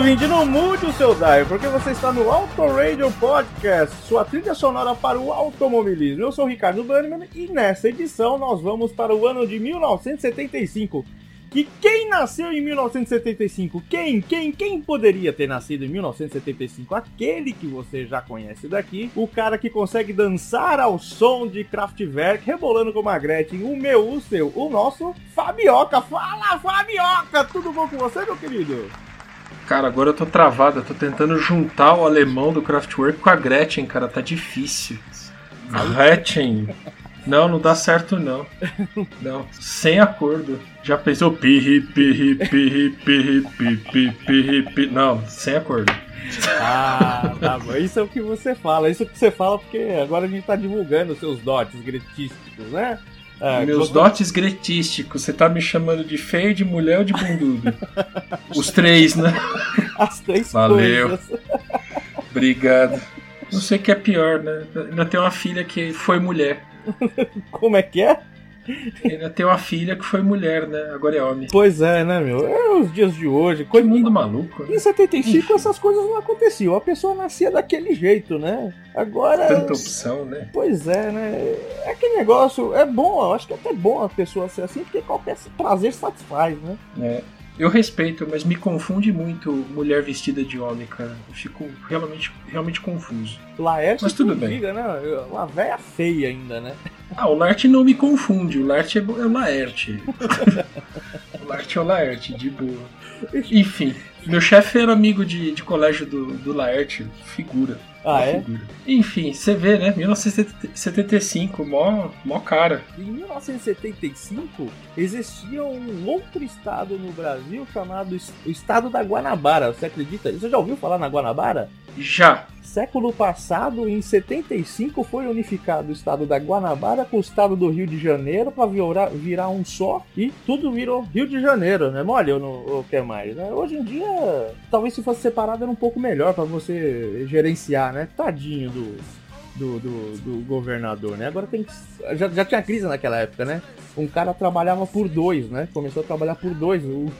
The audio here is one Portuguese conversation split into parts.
ouvinte, não mude o seu dial, porque você está no Auto Radio Podcast, sua trilha sonora para o automobilismo. Eu sou o Ricardo Bannerman e nessa edição nós vamos para o ano de 1975. Que quem nasceu em 1975? Quem? Quem? Quem poderia ter nascido em 1975? Aquele que você já conhece daqui, o cara que consegue dançar ao som de Kraftwerk, rebolando como a Gretchen, o meu, o seu, o nosso Fabioca. Fala, Fabioca! Tudo bom com você, meu querido? Cara, agora eu tô travado, eu tô tentando juntar o alemão do Kraftwerk com a Gretchen, cara, tá difícil. Gretchen. Não, não dá certo não. Não, sem acordo. Já pensou pirri, pirri, pirri, pirri, pirri, pirri, pirri. Não, sem acordo. Ah, tá bom. Isso é o que você fala. Isso é o que você fala porque agora a gente tá divulgando os seus dotes gretísticos, né? Ah, Meus dotes gretísticos, você tá me chamando de feio, de mulher ou de bundudo? Os três, né? As três Valeu. coisas. Obrigado. Não sei o que é pior, né? Ainda tem uma filha que foi mulher. Como é que é? Ainda tem uma filha que foi mulher, né? Agora é homem. Pois é, né, meu? É os dias de hoje. Que Coisa... mundo maluco, né? Em 75 essas coisas não aconteciam. A pessoa nascia daquele jeito, né? Agora. Tanta opção, né? Pois é, né? É aquele negócio. É bom, eu acho que é até bom a pessoa ser assim, porque qualquer prazer satisfaz, né? É. Eu respeito, mas me confunde muito mulher vestida de homem, cara. Eu fico realmente, realmente confuso. Laerte Mas tudo que bem. diga, né? Uma véia feia ainda, né? Ah, o Larte não me confunde, o Larte é, é o Laerte. o Larte é o Laerte, de boa. Enfim, meu chefe era amigo de, de colégio do, do Laerte, figura. Ah, é? figura. Enfim, você vê, né? 1975, mó, mó cara. Em 1975 existia um outro estado no Brasil chamado o Estado da Guanabara. Você acredita? Você já ouviu falar na Guanabara? Já. Século passado, em 75, foi unificado o estado da Guanabara com o estado do Rio de Janeiro para virar, virar um só e tudo virou Rio de Janeiro, né? Mole ou, ou quer mais, né? Hoje em dia, talvez se fosse separado era um pouco melhor para você gerenciar, né? Tadinho do, do, do, do governador, né? Agora tem que. Já, já tinha crise naquela época, né? Um cara trabalhava por dois, né? Começou a trabalhar por dois. o-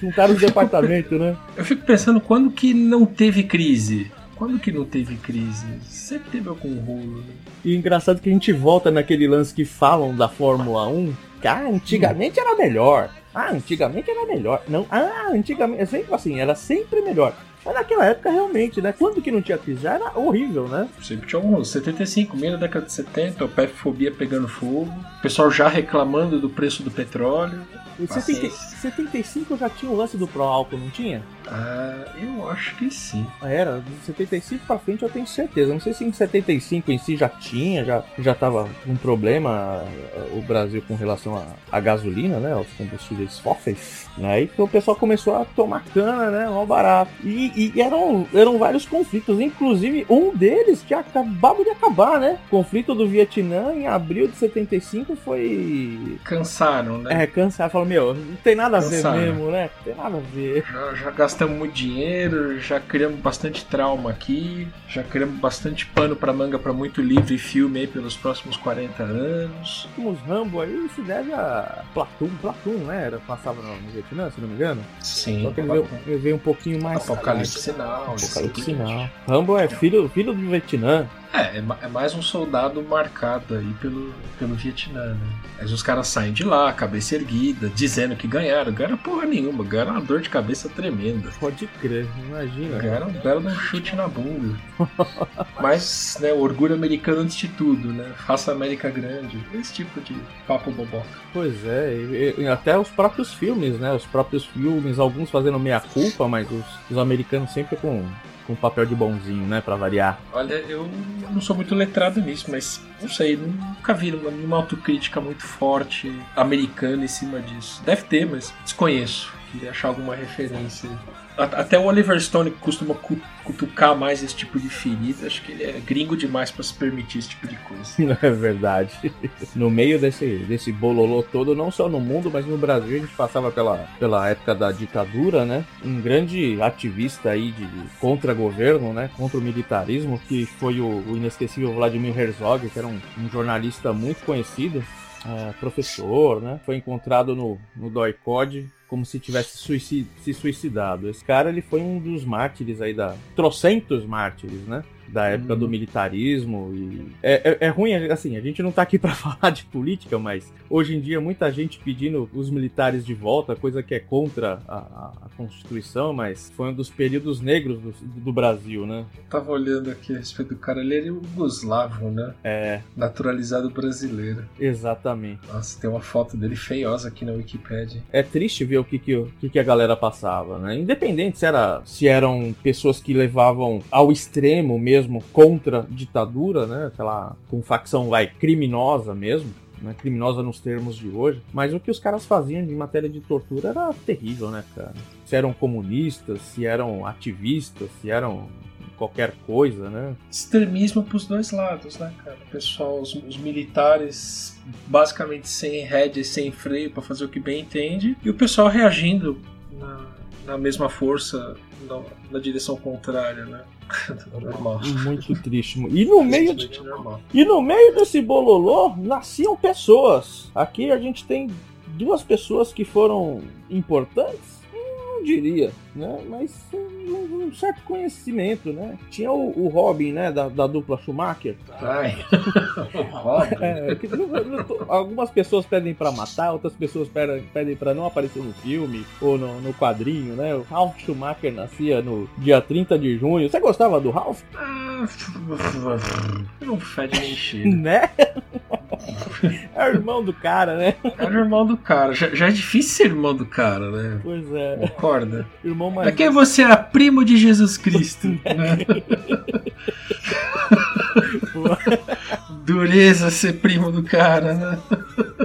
Juntaram os departamentos, né? Eu fico pensando quando que não teve crise. Quando que não teve crise? Sempre teve algum rolo, né? E engraçado que a gente volta naquele lance que falam da Fórmula 1, que ah, antigamente era melhor. Ah, antigamente era melhor. Não, ah, antigamente, é sempre assim, era sempre melhor. Mas naquela época realmente, né? Quando que não tinha? Já era horrível, né? Sempre tinha alguns. 75, meio da década de 70, o PF-fobia pegando fogo, o pessoal já reclamando do preço do petróleo. Em Paciência. 70 75 já tinha o lance do Pro Álcool, não tinha? Ah, eu acho que sim. Ah, Era, de 75 pra frente eu tenho certeza. Não sei se em 75 em si já tinha, já, já tava um problema eh, o Brasil com relação à gasolina, né? Aos combustíveis fósseis. Né? Aí que o pessoal começou a tomar cana, né? Mal barato. E, e eram, eram vários conflitos. Inclusive, um deles tinha acabado de acabar, né? O conflito do Vietnã em abril de 75 foi. Cansaram, né? É, cansado. Falou, meu, não tem nada a ver Cansaram. mesmo, né? Não tem nada a ver. Já, já gastamos muito dinheiro, já criamos bastante trauma aqui, já criamos bastante pano pra manga pra muito livro e filme aí pelos próximos 40 anos. últimos Rambo aí se deve a Platoon, Platoon, né? Era, passava no, Vietnã, se não me engano. Sim, Só que ele veio, ele veio um pouquinho mais. Apocalipse Sinal. Apocalipse. Sinal. Rambo é filho, filho do Vietnã. É, é é mais um soldado marcado aí pelo, pelo Vietnã, né? Mas os caras saem de lá, cabeça erguida, dizendo que ganharam. Ganharam porra nenhuma, ganharam uma dor de cabeça tremenda. Pode crer, imagina. Ganharam um belo um chute na bunda. Mas, né, o orgulho americano antes de tudo, né? Faça a América grande. Esse tipo de papo boboca. Pois é, e, e até os próprios filmes, né? Os próprios filmes, alguns fazendo meia-culpa, mas os, os americanos sempre com, com papel de bonzinho, né? Pra variar. Olha, eu não sou muito letrado nisso, mas não sei, nunca vi uma autocrítica muito forte americana em cima disso. Deve ter, mas desconheço. queria achar alguma referência. Até o Oliver Stone costuma cutucar mais esse tipo de ferida. Acho que ele é gringo demais para se permitir esse tipo de coisa. É verdade. No meio desse, desse bololô todo, não só no mundo, mas no Brasil, a gente passava pela, pela época da ditadura, né? Um grande ativista aí de contra governo, né? Contra o militarismo, que foi o, o inesquecível Vladimir Herzog, que era um, um jornalista muito conhecido é, professor, né? Foi encontrado no, no Doicode como se tivesse suicid, se suicidado. Esse cara ele foi um dos mártires aí da trocentos mártires, né? Da época do uhum. militarismo. E é, é, é, ruim, assim, a gente não tá aqui para falar de política, mas hoje em dia muita gente pedindo os militares de volta, coisa que é contra a, a, a Constituição, mas foi um dos períodos negros do, do, Brasil, né? Eu tava olhando aqui a respeito do cara, ele era yugoslavo, né? É. Naturalizado brasileiro. Exatamente. Nossa, tem uma foto dele feiosa aqui na Wikipedia. É triste ver o que, que, o que, que a galera passava, né? Independente se, era, se eram pessoas que levavam ao extremo mesmo mesmo contra ditadura, né? Aquela com facção vai criminosa mesmo. Né, criminosa nos termos de hoje, mas o que os caras faziam em matéria de tortura era terrível, né, cara? Se eram comunistas, se eram ativistas, se eram qualquer coisa, né? Extremismo pros dois lados, né, cara? O pessoal, os, os militares basicamente sem rédea, sem freio para fazer o que bem entende, e o pessoal reagindo na, na mesma força na, na direção contrária, né? Normal. Muito triste. E no meio de... E no meio desse bololô nasciam pessoas. Aqui a gente tem duas pessoas que foram importantes não diria, né? Mas um, um certo conhecimento, né? Tinha o, o Robin, né? Da, da dupla Schumacher. Ai. Robin. É, que, algumas pessoas pedem para matar, outras pessoas pedem, pedem para não aparecer no filme ou no, no, quadrinho, né? O Ralph Schumacher nascia no dia 30 de junho. Você gostava do Ralph? Ah, não fede nem cheiro. Né? É o irmão do cara, né? É o irmão do cara. Já, já é difícil ser irmão do cara, né? Pois é. Concorda? Irmão mais. É que você é primo de Jesus Cristo. né? Dureza ser primo do cara, né?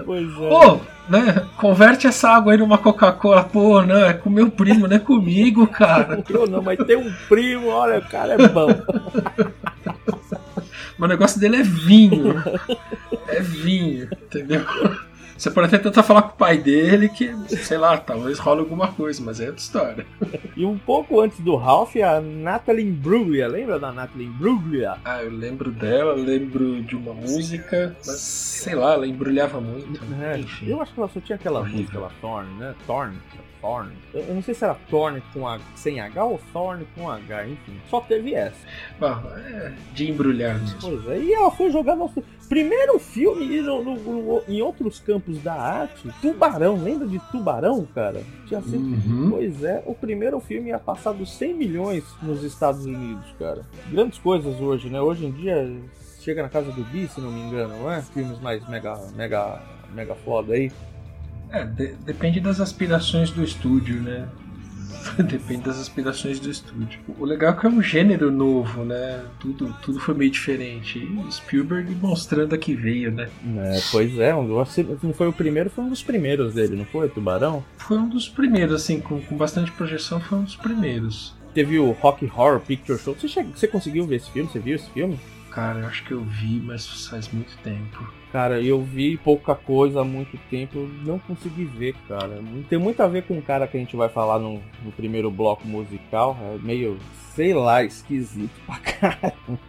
Pois é. Pô, né? Converte essa água aí numa Coca-Cola. Pô, não, é com meu primo, não é comigo, cara. Eu não, mas tem um primo, olha, o cara é bom. Mas o negócio dele é vinho. É vinho, entendeu? Você pode até tentar falar com o pai dele que, sei lá, talvez role alguma coisa, mas é outra história. E um pouco antes do Ralph, a Natalie Imbruglia, lembra da Natalie Imbruglia? Ah, eu lembro dela, lembro de uma música, mas sei lá, ela embrulhava muito. É, eu acho que ela só tinha aquela Horrível. música lá, Thorn, né? Thorn, Thorn. Eu não sei se era Thorn com a, sem H ou Thorn com H, enfim. Só teve essa. Ah, é de embrulhar mesmo. Pois é, e ela foi jogada no primeiro filme no, no, no, em outros campos da arte. Tubarão, lembra de Tubarão, cara? Tinha sido. Uhum. Pois é, o primeiro filme ia passar dos 100 milhões nos Estados Unidos, cara. Grandes coisas hoje, né? Hoje em dia chega na casa do Bi, se não me engano, não é? Filmes mais mega, mega, mega foda aí. É, de, depende das aspirações do estúdio, né? depende das aspirações do estúdio. O legal é que é um gênero novo, né? Tudo, tudo foi meio diferente. E Spielberg mostrando a que veio, né? É, pois é, não foi o primeiro, foi um dos primeiros dele, não foi? Tubarão? Foi um dos primeiros, assim, com, com bastante projeção, foi um dos primeiros. Teve o Rock Horror Picture Show. Você, você conseguiu ver esse filme? Você viu esse filme? Cara, eu acho que eu vi, mas faz muito tempo. Cara, eu vi pouca coisa há muito tempo, não consegui ver, cara. Tem muito a ver com o cara que a gente vai falar no, no primeiro bloco musical. É meio, sei lá, esquisito pra caramba.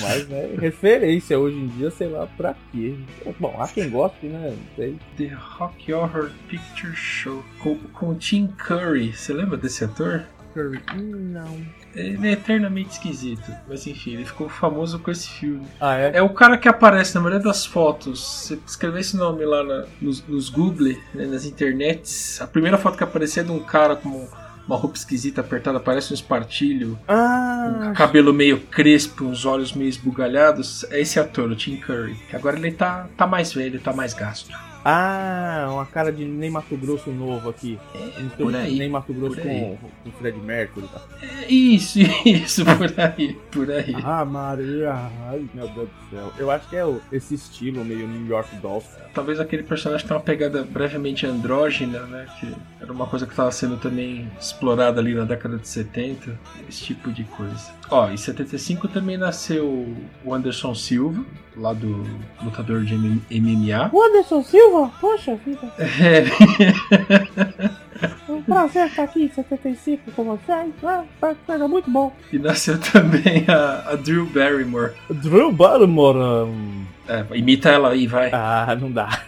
Mas, né, referência hoje em dia, sei lá pra quê. Bom, há quem goste, né? Não sei. The Rock Horror Picture Show com, com Tim Curry. Você lembra desse ator? Curry? Não. Ele é eternamente esquisito. Mas enfim, ele ficou famoso com esse filme. Ah, é? É o cara que aparece na maioria das fotos. Se escrever esse nome lá na, nos, nos Google, né, nas internets, a primeira foto que aparecia é de um cara com uma roupa esquisita apertada, parece um espartilho. Ah. Um cabelo meio crespo, uns olhos meio esbugalhados. É esse ator, o Tim Curry. Agora ele tá, tá mais velho, tá mais gasto. Ah, uma cara de Ney Mato Grosso novo aqui. Um por aí, Ney Mato Grosso com, com Fred Mercury. Tá? É Isso, isso, por aí, por aí. Ah, Maria, ai meu Deus do céu. Eu acho que é esse estilo meio New York Dolls. Talvez aquele personagem tenha uma pegada brevemente andrógena, né? Que era uma coisa que estava sendo também explorada ali na década de 70. Esse tipo de coisa. Ó, em 75 também nasceu o Anderson Silva, lá do lutador de MMA. O Anderson Silva? Poxa vida, É, é um prazer estar aqui em 75 com vocês. Ah, coisa muito bom. e nasceu também a, a Drew Barrymore. Drew Barrymore. hum, É, imita ela aí, vai. Ah, não dá.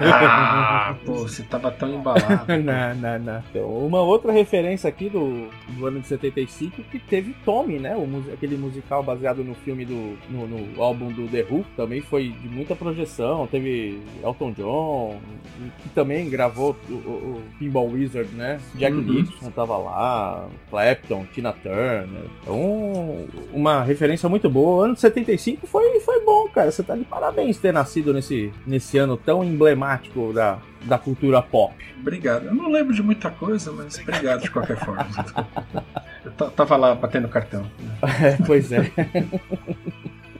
Ah, pô, você tava tão embalado. não, não, não. Então, uma outra referência aqui do, do ano de 75 que teve Tommy, né? O, aquele musical baseado no filme do. No, no álbum do The Who, também foi de muita projeção. Teve Elton John, que também gravou o, o- o Pinball Wizard, né? Jack Uhum. Nixon tava lá, Clapton, Tina Turner. Então, uma referência muito boa. O ano de 75 foi, foi bom, cara. Você tá de parabéns ter nascido nesse, nesse ano tão emblemático da, da cultura pop. Obrigado. Eu não lembro de muita coisa, mas obrigado de qualquer forma. Eu ta- tava lá batendo cartão. É, pois é.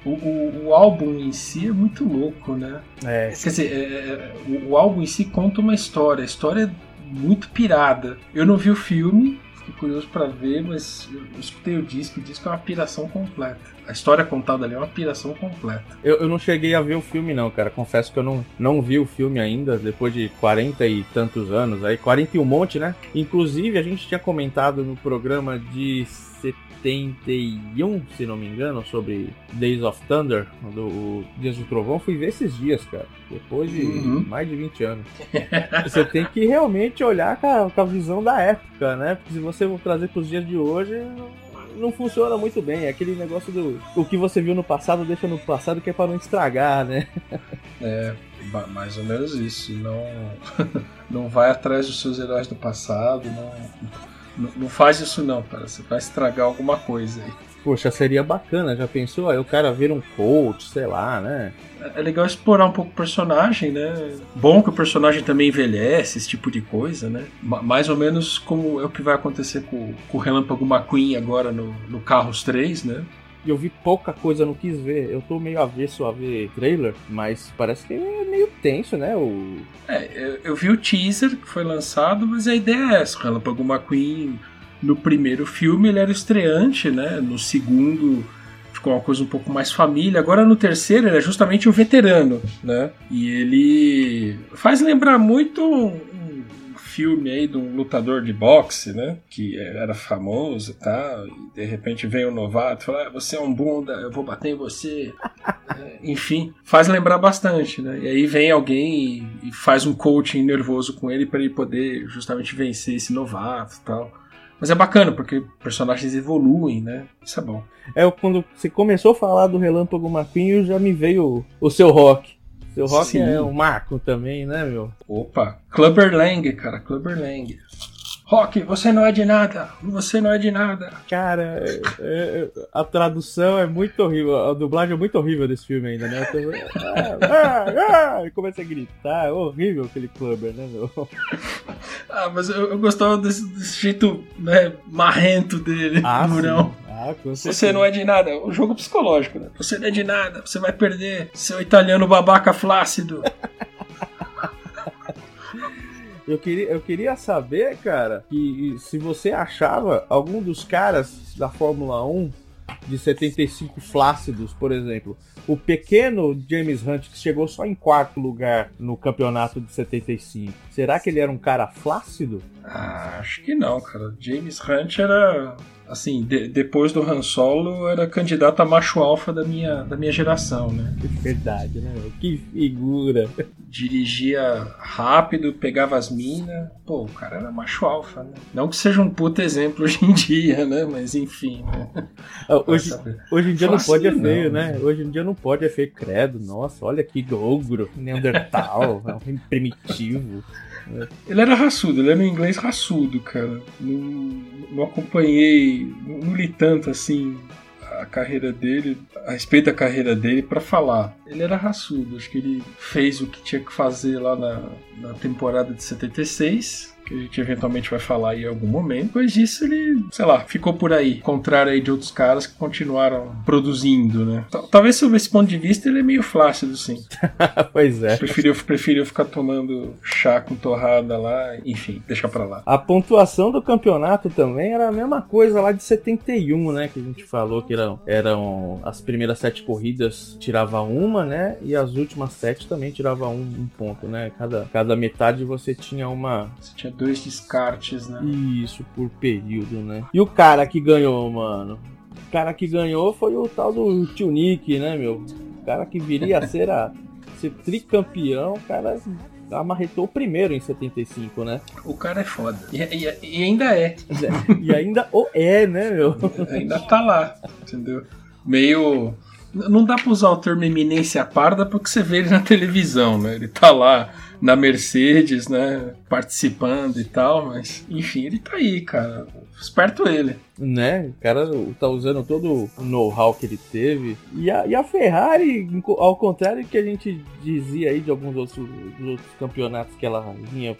O, o- o álbum em si é muito louco, né? É, Quer dizer, é- é- o, o álbum em si conta uma história. A história é muito pirada. Eu não vi o filme, fiquei curioso pra ver, mas eu escutei o disco. O disco é uma piração completa. A história contada ali é uma piração completa. eu, eu não cheguei a ver o filme, não, cara. Confesso que eu não, não vi o filme ainda, depois de 40 e tantos anos aí. 40 e um monte, né? Inclusive, a gente tinha comentado no programa de 71, se não me engano, sobre Days of Thunder, do o Dias do Trovão. Fui ver esses dias, cara. Depois de Uhum. mais de 20 anos. Você tem que realmente olhar com a, com a visão da época, né? Porque se você for trazer pros dias de hoje, não- funciona muito bem. É aquele negócio do o que você viu no passado, deixa no passado, que é pra não estragar, né? É, mais ou menos isso. Não, não vai atrás dos seus heróis do passado. Não, não, não faz isso não, cara. Você vai estragar alguma coisa aí. Poxa, seria bacana, já pensou? Aí o cara vira um coach, sei lá, né? É é legal explorar um pouco o personagem, né? Bom que o personagem também envelhece, esse tipo de coisa, né? Ma- Mais ou menos como é o que vai acontecer com, com o Relâmpago McQueen agora no, no Carros 3, né? E eu vi pouca coisa, não quis ver. Eu tô meio avesso a ver trailer, mas parece que é meio tenso, né? O... É, eu, eu vi o teaser que foi lançado, mas a ideia é essa. O Relâmpago McQueen, no primeiro filme, ele era estreante, né? No segundo, ficou uma coisa um pouco mais família. Agora, no terceiro, ele é justamente o veterano, né? E ele faz lembrar muito filme aí de um lutador de boxe, né? Que era famoso tal. E de repente vem um novato e fala: ah, Você é um bunda, eu vou bater em você. É, Enfim, faz lembrar bastante, né? E aí vem alguém e, e faz um coaching nervoso com ele para ele poder justamente vencer esse novato e tal. Mas é bacana, porque personagens evoluem, né? Isso é bom. É, quando você começou a falar do Relâmpago McQueen, já me veio o seu rock. Seu rock Sim. é um marco também, né, meu? Opa, Clubber Lang, cara, Clubber Lang. Rock, você não é de nada, você não é de nada. Cara, é- é- a tradução é muito horrível, a dublagem é muito horrível desse filme ainda, né? Tô- ah, ah, ah, e começa a gritar, é horrível aquele Clubber, né, meu? Ah, mas eu, eu gostava desse, desse jeito né, marrento dele, durão. sim. Ah, com Você não é de nada, é um jogo psicológico, né? Você não é de nada, você vai perder, seu italiano babaca flácido. Eu queria, eu queria saber, cara, que se você achava algum dos caras da Fórmula 1 de 75 flácidos, por exemplo, o pequeno James Hunt que chegou só em quarto lugar no campeonato de 75, será que ele era um cara flácido? Ah, acho que não, cara. James Hunt era, assim, de- depois do Han Solo, era candidato a macho alfa da minha, da minha geração, né? Verdade, né? Que figura. Dirigia rápido, pegava as minas. Pô, o cara era macho alfa, né? Não que seja um puta exemplo hoje em dia, né? Mas enfim, né? Ah, Hoje, hoje em dia não pode é feio, não, né? Hoje em dia não pode é feio, credo. Nossa, olha que ogro, Neandertal, é um primitivo. Ele era raçudo, ele era um inglês raçudo, cara. Não, não acompanhei, não, não li tanto assim a carreira dele, a respeito da carreira dele, para falar. Ele era raçudo, acho que ele fez o que tinha que fazer lá na, na temporada de 76 que a gente eventualmente vai falar aí em algum momento. Depois disso, ele, sei lá, ficou por aí, contrário aí de outros caras que continuaram produzindo, né? Talvez sob esse ponto de vista ele é meio flácido, sim. pois é. Preferiu, preferiu ficar tomando chá com torrada lá, enfim, deixa pra lá. A pontuação do campeonato também era a mesma coisa lá de 71, né? Que a gente falou que eram, eram as primeiras sete corridas tirava uma, né? E as últimas sete também tirava um, um ponto, né? Cada, cada metade você tinha uma. Você tinha dois descartes, né? Isso, por período, né? E o cara que ganhou, mano? O cara que ganhou foi o tal do Tio Nick, né, meu? O cara que viria a ser, a, ser tricampeão, o cara amarretou o primeiro em 75, né? O cara é foda. E, e, e ainda é. e ainda o é, né, meu? ainda tá lá, entendeu? Meio. Não dá pra usar o termo eminência parda porque você vê ele na televisão, né? Ele tá lá na Mercedes, né? Participando e tal, mas enfim, ele tá aí, cara. Esperto ele né? O cara tá usando todo o know-how que ele teve. E a, e a, Ferrari, ao contrário do que a gente dizia aí de alguns outros, outros campeonatos que ela vinha,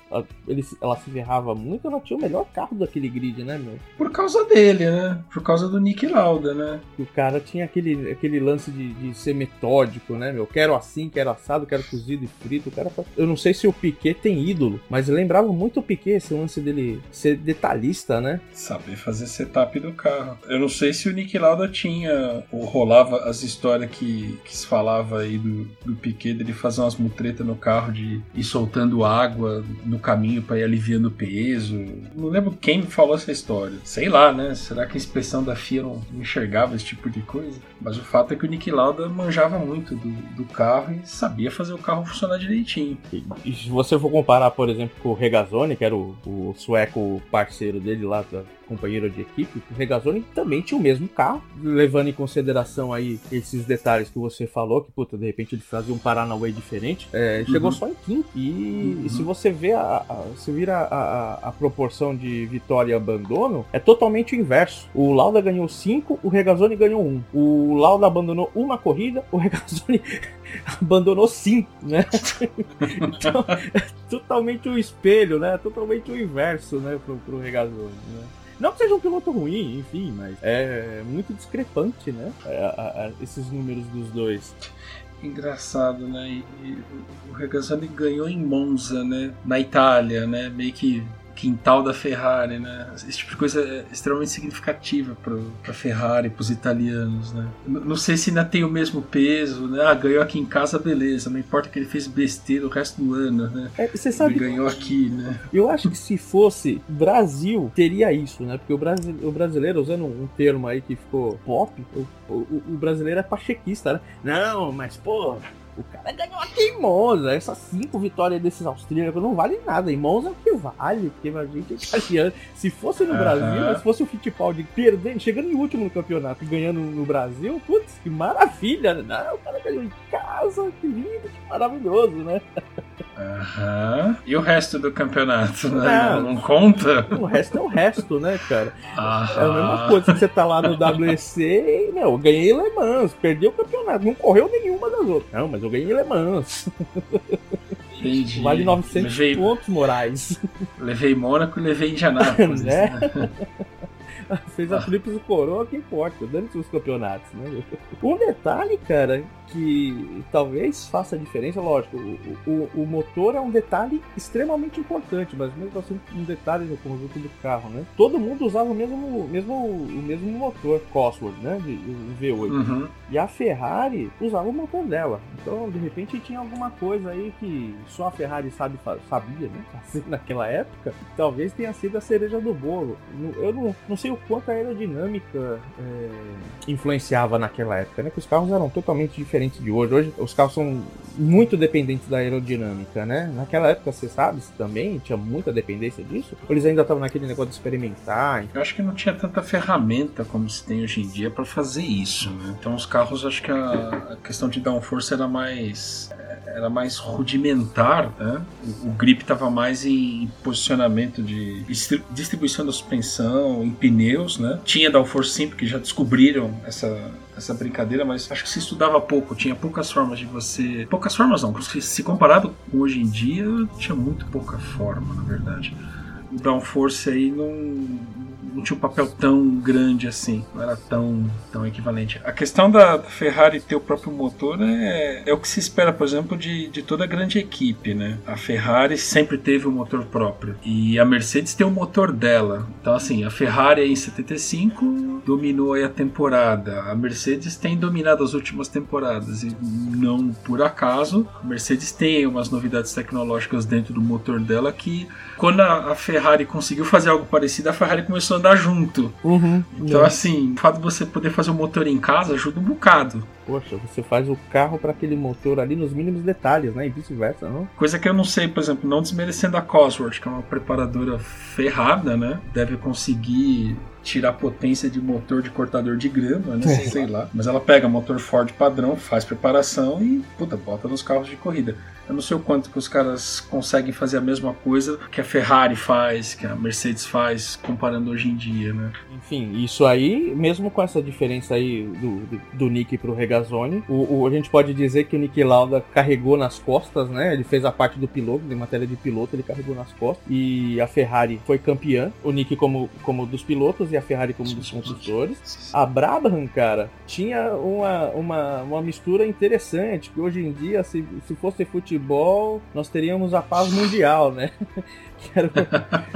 ele, ela se ferrava muito, ela tinha o melhor carro daquele grid, né, meu? Por causa dele, né? Por causa do Nick Lauda, né? O cara tinha aquele, aquele lance de, de ser metódico, né, meu? Quero assim, quero assado, quero cozido e frito. O cara, eu não sei se o Piquet tem ídolo, mas lembrava muito o Piquet, esse lance dele ser detalhista, né? Saber fazer setup do carro. Eu não sei se o Nick Lauda tinha ou rolava as histórias que, que se falava aí do, do Piquet dele fazer umas mutretas no carro de ir soltando água no caminho para ir aliviando o peso. Não lembro quem me falou essa história. Sei lá, né? Será que a inspeção da FIA não enxergava esse tipo de coisa? Mas o fato é que o Nick Lauda manjava muito do, do carro e sabia fazer o carro funcionar direitinho. E se você for comparar, por exemplo, com o Regazzoni, que era o, o sueco parceiro dele lá da companheiro de equipe, o Regazzoni também tinha o mesmo carro, levando em consideração aí esses detalhes que você falou, que puta, de repente ele fazia um Paranauê diferente, é, chegou uhum. só em quinto. E, uhum. e, se você vê a, a se vira a, a, a, proporção de vitória e abandono, é totalmente o inverso. O Lauda ganhou 5, o Regazzoni ganhou 1. Um. O Lauda abandonou uma corrida, o Regazzoni abandonou 5, né? então, é totalmente o espelho, né? Totalmente o inverso, né, pro, pro Regazzoni, né? Não que seja um piloto ruim, enfim, mas é muito discrepante, né? É, a, a, esses números dos dois. Engraçado, né? E, e o Regazzoni ganhou em Monza, né? Na Itália, né? Meio que quintal da Ferrari, né? Esse tipo de coisa é extremamente significativa para a Ferrari, para os italianos, né? Não sei se ainda tem o mesmo peso, né? Ah, ganhou aqui em casa, beleza. Não importa que ele fez besteira o resto do ano, né? É, você sabe, ele ganhou aqui, né? Eu acho que se fosse Brasil, teria isso, né? Porque o, Brasil, o brasileiro, usando um termo aí que ficou pop, o, o, o brasileiro é pachequista, né? Não, mas, pô, o cara ganhou aqui em Monza. Essas cinco vitórias desses austríacos não valem nada. Em Monza é que vale, porque a gente é italiano. Se fosse no Brasil, se fosse o Fittipaldi perdendo, chegando em último no campeonato e ganhando no Brasil, putz, que maravilha. Né? o cara ganhou em casa, que lindo, que maravilhoso, né? Aham. E o resto do campeonato, né? Não, não, conta? O resto é o resto, né, cara? Aham. É a mesma coisa que você tá lá no WC e, meu, ganhei Le Mans, perdi o campeonato, não correu nenhuma das outras. Não, mas eu ganhei Le Mans. Entendi. Vale 900 levei, pontos, Moraes. Levei Mônaco e levei Indianápolis. né? né? Fez a tríplice coroa, que importa, dando os campeonatos, né? Um detalhe, cara, que talvez faça diferença, lógico, o, o, o, motor é um detalhe extremamente importante, mas mesmo assim um detalhe no conjunto do carro, né? Todo mundo usava o mesmo, mesmo, o mesmo motor Cosworth, né? De, o V8. Uhum. E a Ferrari usava o motor dela. Então, de repente, tinha alguma coisa aí que só a Ferrari sabe, sabia, né? Assim, naquela época, talvez tenha sido a cereja do bolo. Eu não, não sei o quanto a aerodinâmica é, influenciava naquela época, né? Que os carros eram totalmente diferentes diferente de hoje. Hoje os carros são muito dependentes da aerodinâmica, né? Naquela época, você sabe também tinha muita dependência disso? Eles ainda estavam naquele negócio de experimentar? Eu acho que não tinha tanta ferramenta como se tem hoje em dia para fazer isso, né? Então os carros, acho que a, a questão de downforce era mais era mais rudimentar, né? O, o grip estava mais em posicionamento de distribuição da suspensão, em né? Tinha downforce Simple que já descobriram essa essa brincadeira, mas acho que se estudava pouco, tinha poucas formas de você. Poucas formas não, porque se comparado com hoje em dia, tinha muito pouca forma, na verdade. O downforce aí não, não tinha um papel tão grande assim, não era tão, tão equivalente. A questão da, Ferrari ter o próprio motor é, é o que se espera, por exemplo, de, de toda grande equipe, né? A Ferrari sempre teve um motor próprio e a Mercedes tem o um motor dela. Então, assim, a Ferrari em 75 dominou a temporada, a Mercedes tem dominado as últimas temporadas e não por acaso, a Mercedes tem umas novidades tecnológicas dentro do motor dela que quando a, Ferrari conseguiu fazer algo parecido, a Ferrari começou a andar junto. Uhum, então, é. assim, o fato de você poder fazer o motor em casa ajuda um bocado. Poxa, você faz o carro para aquele motor ali nos mínimos detalhes, né? E vice-versa, não? Coisa que eu não sei, por exemplo, não desmerecendo a Cosworth, que é uma preparadora ferrada, né? Deve conseguir tirar potência de motor de cortador de grama, né? sei lá. Mas ela pega motor Ford padrão, faz preparação e, puta, bota nos carros de corrida. Eu não sei o quanto que os caras conseguem fazer a mesma coisa que a Ferrari faz, que a Mercedes faz, comparando hoje em dia, né? Enfim, isso aí, mesmo com essa diferença aí do, do, do Nick pro Regazzoni, o, o, a gente pode dizer que o Nick Lauda carregou nas costas, né? Ele fez a parte do piloto, de matéria de piloto, ele carregou nas costas. E a Ferrari foi campeã, o Nick como, como dos pilotos e a Ferrari como dos construtores. A Brabham, cara, tinha uma, uma, uma mistura interessante, que hoje em dia, se, se fosse futebol, nós teríamos a paz mundial, né? que era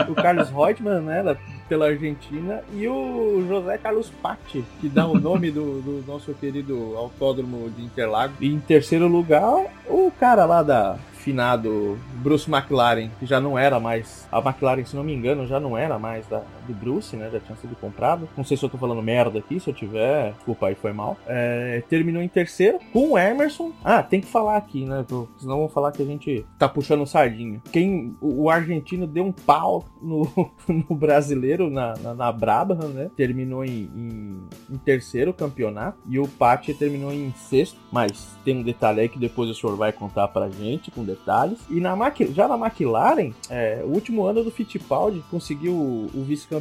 o, o Carlos Reutemann, né, pela Argentina, e o José Carlos Patti, que dá o nome do, do nosso querido autódromo de Interlagos. E em terceiro lugar, o cara lá da finado Bruce McLaren, que já não era mais. A McLaren, se não me engano, já não era mais da, do Bruce, né? Já tinha sido comprado. Não sei se eu tô falando merda aqui, se eu tiver, desculpa aí, foi mal. É, terminou em terceiro com o Emerson. Ah, tem que falar aqui, né? Senão vão falar que a gente tá puxando sardinha. Quem, o, argentino deu um pau no, no brasileiro, na, na, na Brabham, né? Terminou em, em, em terceiro campeonato. E o Patti terminou em sexto. Mas tem um detalhe aí que depois o senhor vai contar pra gente, com detalhes. E na já na McLaren, é, o último ano do Fittipaldi conseguiu o, o vice-campeonato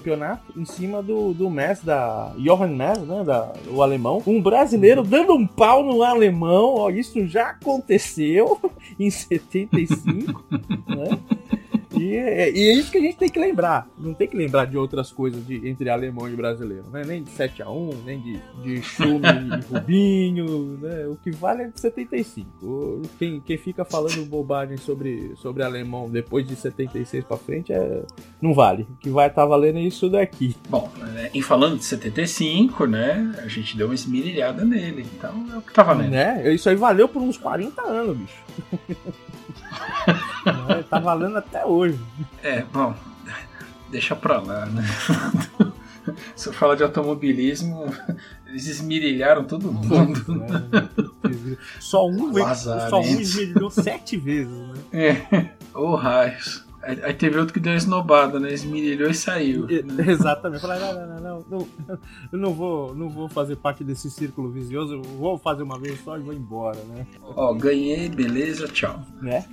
em cima do, do Mess, da Johan Mess, né, da, o alemão. Um brasileiro dando um pau no alemão, ó, isso já aconteceu em 75, né? E é, e é, isso que a gente tem que lembrar. Não tem que lembrar de outras coisas de, entre alemão e brasileiro, né? Nem de 7x1, nem de, de Schume e Rubinho, né? O que vale é de 75. Quem, quem fica falando bobagem sobre, sobre alemão depois de 76 pra frente é, não vale. O que vai estar tá valendo é isso daqui. Bom, né, em falando de 75, né? A gente deu uma esmirilhada nele. Então é o que tá valendo. Né? Isso aí valeu por uns 40 anos, bicho. tá valendo até hoje. É, bom, deixa pra lá, né? Se eu falar de automobilismo, eles esmirilharam todo mundo. Só um, só um esmirilhou sete vezes, né? É, ô oh, raios. Aí teve outro que deu uma esnobada, né? Esmirilhou e saiu. Né? Exatamente. Falei, não, não, não, não, eu não vou, não vou fazer parte desse círculo vicioso, eu vou fazer uma vez só e vou embora, né? Ó, ganhei, beleza, tchau. Né?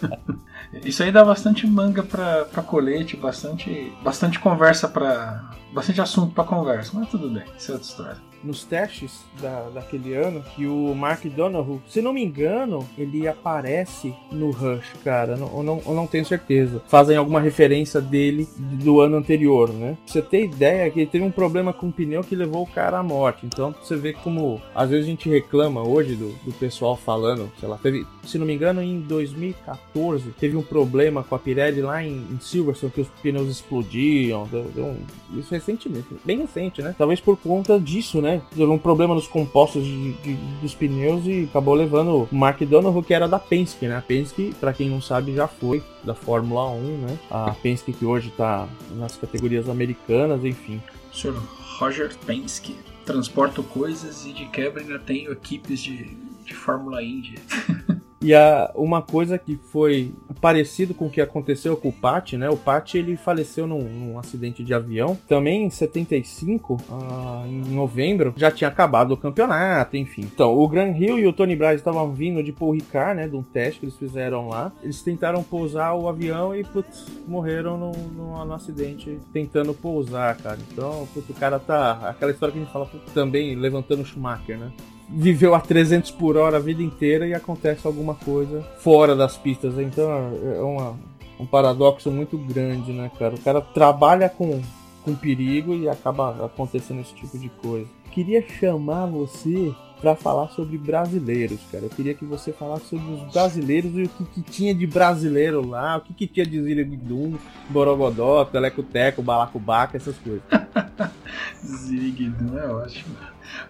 Isso aí dá bastante manga pra, pra colete, bastante, bastante conversa pra. Bastante assunto pra conversa, mas tudo bem, isso é outra história nos testes da, daquele ano que o Mark Donoghue, se não me engano, ele aparece no Rush, cara. Não, eu, não, eu não tenho certeza. Fazem alguma referência dele do ano anterior, né? Pra você ter ideia que ele teve um problema com o pneu que levou o cara à morte. Então você vê como às vezes a gente reclama hoje do, do pessoal falando, sei lá, teve, se não me engano, em 2014 teve um problema com a Pirelli lá em, em Silverstone que os pneus explodiam. Deu, deu um, isso recentemente, bem recente, né? Talvez por conta disso, né? Deu um problema nos compostos de, de, dos pneus e acabou levando o Mark Donoghue, que era da Penske, né? A Penske, para quem não sabe, já foi da Fórmula 1, né? A Penske que hoje tá nas categorias americanas, enfim. Senhor Roger Penske. Transporto coisas e de quebra ainda tenho equipes de, de Fórmula Indy. E a, uma coisa que foi parecido com o que aconteceu com o Pat, né? O Pat ele faleceu num, num acidente de avião. Também em 75, ah, em novembro, já tinha acabado o campeonato, enfim. Então, o Gran Hill e o Tony Bryce estavam vindo de Paul Ricard, né? De um teste que eles fizeram lá. Eles tentaram pousar o avião e, putz, morreram no, no, no acidente tentando pousar, cara. Então, putz, o cara tá. Aquela história que a gente fala também levantando o Schumacher, né? Viveu a 300 por hora a vida inteira e acontece alguma coisa fora das pistas. Então é uma, um paradoxo muito grande, né, cara? O cara trabalha com, com perigo e acaba acontecendo esse tipo de coisa. Queria chamar você para falar sobre brasileiros, cara. Eu queria que você falasse sobre os brasileiros e o que, que tinha de brasileiro lá, o que, que tinha de Ziriguidum, Borogodó, Teleco Teco, Balacobaca, essas coisas. Ziriguidum é ótimo.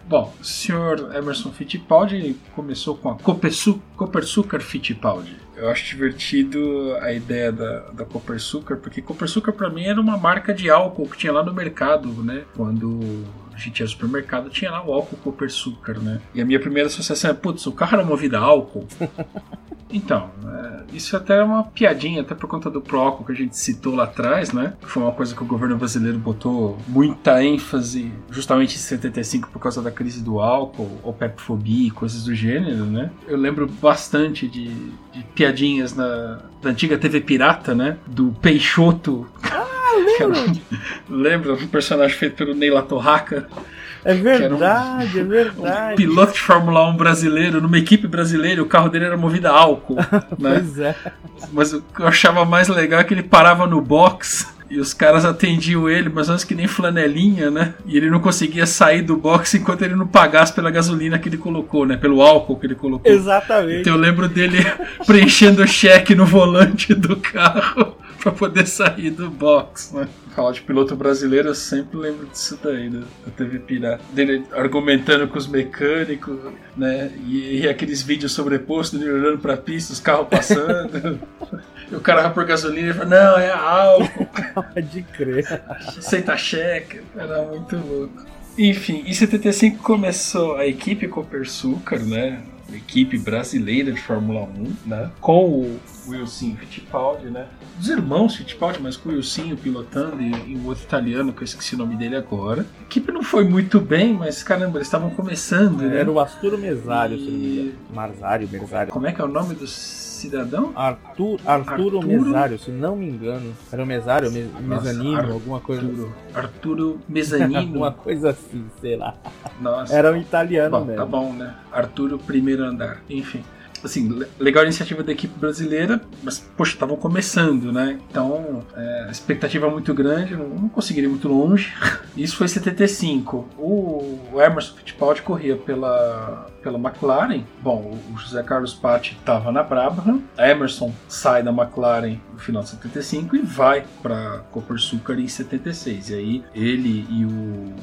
Bom, o senhor Emerson Fittipaldi começou com a Copersucar Fittipaldi. Eu acho divertido a ideia da, da Copersucar, porque Copersucar para mim era uma marca de álcool que tinha lá no mercado, né? Quando a gente ia ao supermercado, tinha lá o álcool Copersucar, né? E a minha primeira associação é, putz, o carro era movido a álcool. Então, é, isso até é uma piadinha, até por conta do Proco que a gente citou lá atrás, né? Foi uma coisa que o governo brasileiro botou muita ênfase justamente em 75 por causa da crise do álcool, OPEP-fobia e coisas do gênero, né? Eu lembro bastante de, de piadinhas na, da antiga TV Pirata, né? Do Peixoto. Ah, lembro! Lembra? Um personagem feito pelo Neila Torraca. É verdade, um, é verdade. Um piloto de Fórmula 1 brasileiro, numa equipe brasileira, o carro dele era movido a álcool. né? pois é. Mas o que eu achava mais legal é que ele parava no box e os caras atendiam ele, mas antes que nem flanelinha, né? E ele não conseguia sair do box enquanto ele não pagasse pela gasolina que ele colocou, né? Pelo álcool que ele colocou. Exatamente. Então eu lembro dele preenchendo o cheque no volante do carro para poder sair do box, né? Falar de piloto brasileiro, eu sempre lembro disso daí, da, da TV Pirata. Dele argumentando com os mecânicos, né? E, e aqueles vídeos sobrepostos, ele olhando pra pista, os carros passando. e o cara vai por gasolina e fala, não, é álcool. Pode crer. Aceita cheque. Era muito louco. Enfim, em 75 começou a equipe Copersucar, né? Equipe brasileira de Fórmula 1, né? Com o Wilson Fittipaldi, né? Os irmãos Fittipaldi, mas com o Wilson pilotando e, e o outro italiano, que eu esqueci o nome dele agora. A equipe não foi muito bem, mas caramba, eles estavam começando, né? Era o Asturo Mesário, E- se não me engano. Marzário, Mesário. Como é que é o nome do cidadão? Arthur, Arturo Arturo? Mesário, se não me engano. Era o Mesário, me, Mezanino, Ar- alguma coisa. Arturo, Arturo Mezzanino. Alguma coisa assim, sei lá. Nossa. Era um italiano Bom, mesmo. tá bom, né? Arturo primeiro andar. Enfim. Assim, le- legal a iniciativa da equipe brasileira, mas, poxa, estavam começando, né? Então, é, a expectativa é muito grande, não, não conseguiria ir muito longe. Isso foi em 75. O, o Emerson Fittipaldi corria pela, pela McLaren. Bom, o José Carlos Patti estava na Brabham. Emerson sai da McLaren no final de 75 e vai para Copersucar em 76. E aí ele e o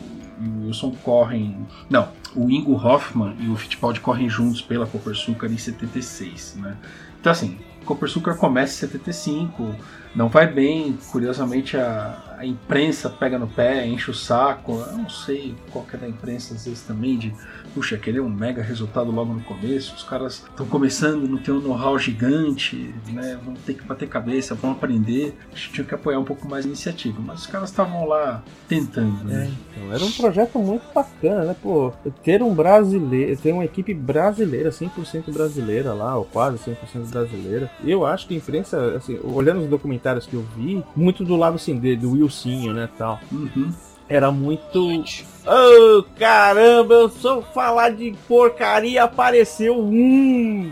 e o Wilson correm. Não, o Ingo Hoffman e o Fittipaldi correm juntos pela Copersucar em 76, né? Então assim, Copersucar começa em 75, não vai bem, curiosamente a, a imprensa pega no pé, enche o saco. Eu não sei qual que é da imprensa às vezes também de puxa, querer um mega resultado logo no começo, os caras estão começando, não tem um know-how gigante, né? Vão ter que bater cabeça, vão aprender. A gente tinha que apoiar um pouco mais a iniciativa, mas os caras estavam lá tentando, É, né? então, era um projeto muito bacana, né? Pô, ter um brasileiro, ter uma equipe brasileira, 100% brasileira lá, ou quase 100% brasileira. Eu acho que a imprensa, assim, olhando os documentários que eu vi, muito do lado assim, de, do Wilsinho, né, tal. Uhum. Era muito. Oh, caramba, eu só falar de porcaria apareceu um.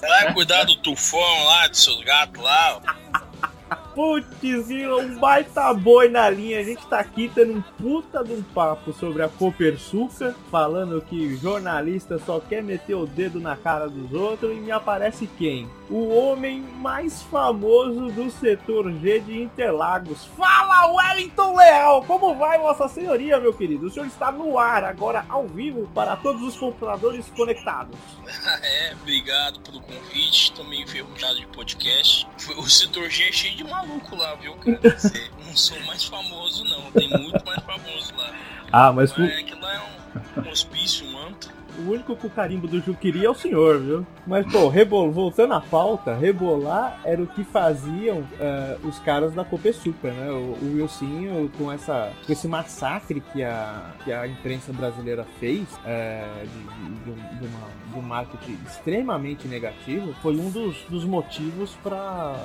Vai cuidar do tufão lá, dos seus gatos lá. Putz, um baita boi na linha. A gente tá aqui tendo um puta de um papo sobre a Copersuca, falando que jornalista só quer meter o dedo na cara dos outros e me aparece quem? O homem mais famoso do setor G de Interlagos. Fala, Wellington Leal! Como vai, Vossa Senhoria, meu querido? O senhor está no ar, agora ao vivo, para todos os computadores conectados. É, obrigado pelo convite. Tô meio enferrujado de podcast. O setor G é cheio de maluco lá, viu, cara? Cê- Não sou o mais famoso, não. Tem muito mais famoso lá. Ah, mas Mas é que lá é um, um hospício, um antro. O único com o carimbo do Juquiri é o senhor, viu? Mas, pô, rebol... voltando à pauta, rebolar era o que faziam uh, os caras da Copesuca, né? O, o Wilsinho com, essa, com esse massacre que a, que a imprensa brasileira fez uh, de, de, de, uma, de um marketing extremamente negativo, foi um dos, dos motivos para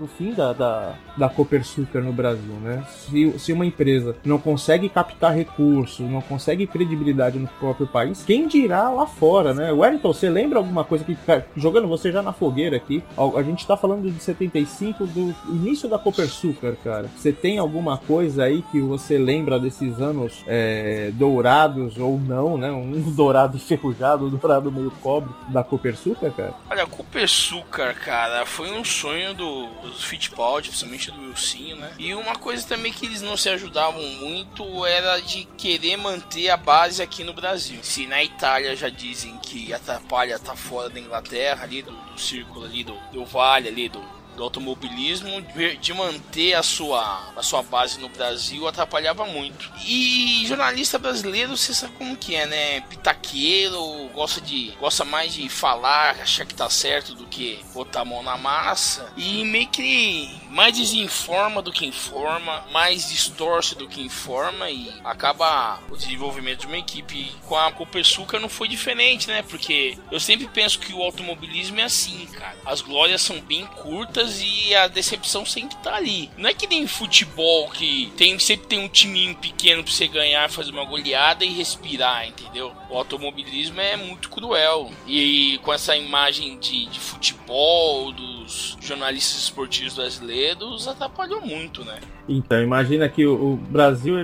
pro fim da, da, da Copersucar no Brasil, né? Se, se uma empresa não consegue captar recursos, não consegue credibilidade no próprio país, quem dirá lá fora, né? Wellington, você lembra alguma coisa que, jogando você já na fogueira aqui, a gente tá falando de 75 do início da Copersucar, cara. Você tem alguma coisa aí que você lembra desses anos é, dourados ou não, né? Um dourado enferrujado, um dourado meio cobre da Copersucar, cara? Olha, a Copersucar, cara, foi um sonho do dos Fittipaldi, principalmente do Wilson, né? E uma coisa também que eles não se ajudavam muito era de querer manter a base aqui no Brasil. Se na Itália já dizem que atrapalha tá fora da Inglaterra, ali do, do círculo ali do, do vale ali do do automobilismo de manter a sua, a sua base no Brasil atrapalhava muito. E jornalista brasileiro, você sabe como que é, né? Pitaqueiro, gosta de gosta mais de falar, achar que tá certo do que botar a mão na massa e meio que mais desinforma do que informa, mais distorce do que informa e acaba o desenvolvimento de uma equipe com a Copersuca não foi diferente, né? Porque eu sempre penso que o automobilismo é assim, cara. As glórias são bem curtas e a decepção sempre tá ali. Não é que nem futebol que tem, sempre tem um timinho pequeno pra você ganhar, fazer uma goleada e respirar, entendeu? O automobilismo é muito cruel. E, e com essa imagem de, de futebol, dos jornalistas esportivos brasileiros, atrapalhou muito, né? Então, imagina que o, o Brasil,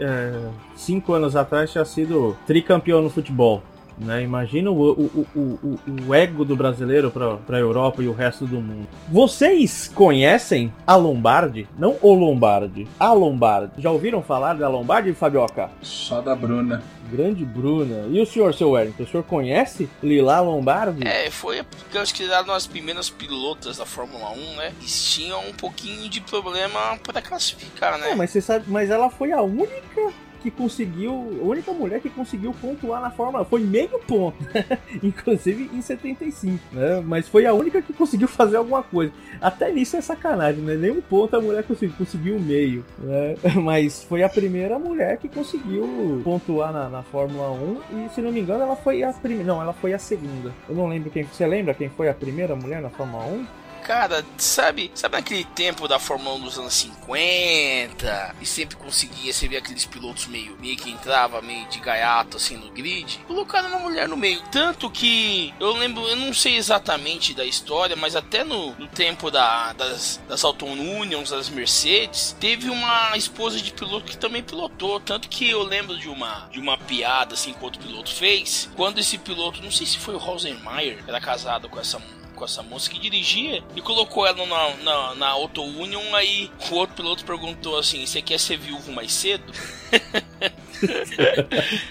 é, cinco anos atrás, tinha sido tricampeão no futebol. Né? Imagina o, o, o, o, ego do brasileiro para a Europa e o resto do mundo. Vocês conhecem a Lombardi? Não o Lombardi, a Lombardi. Já ouviram falar da Lombardi, Fabioca? Só da Bruna. Grande Bruna. E o senhor, seu Wellington, o senhor conhece Lila Lombardi? É, foi porque acho que eram as primeiras pilotas da Fórmula 1, né? E tinham um pouquinho de problema para classificar, né? É, mas você sabe, mas ela foi a única que conseguiu, a única mulher que conseguiu pontuar na Fórmula foi meio ponto, inclusive em 75, né? Mas foi a única que conseguiu fazer alguma coisa. Até nisso é sacanagem, né? Nenhum ponto a mulher conseguiu, conseguiu meio, né? Mas foi a primeira mulher que conseguiu pontuar na, na Fórmula 1 e, se não me engano, ela foi a primeira. Não, ela foi a segunda. Eu não lembro quem. Você lembra quem foi a primeira mulher na Fórmula 1? Cara, sabe, sabe naquele tempo da Fórmula 1 dos anos 50 e sempre conseguia, você vê aqueles pilotos meio, meio que entrava meio de gaiato assim no grid, colocaram uma mulher no meio. Tanto que eu lembro, eu não sei exatamente da história, mas até no, no tempo da, das, das Auto Unions, das Mercedes, teve uma esposa de piloto que também pilotou. Tanto que eu lembro de uma, de uma piada assim que outro piloto fez, quando esse piloto, não sei se foi o Rosenmeier, era casado com essa com essa moça que dirigia e colocou ela na, na, na Auto Union. Aí o outro piloto perguntou assim: Você quer ser viúvo mais cedo?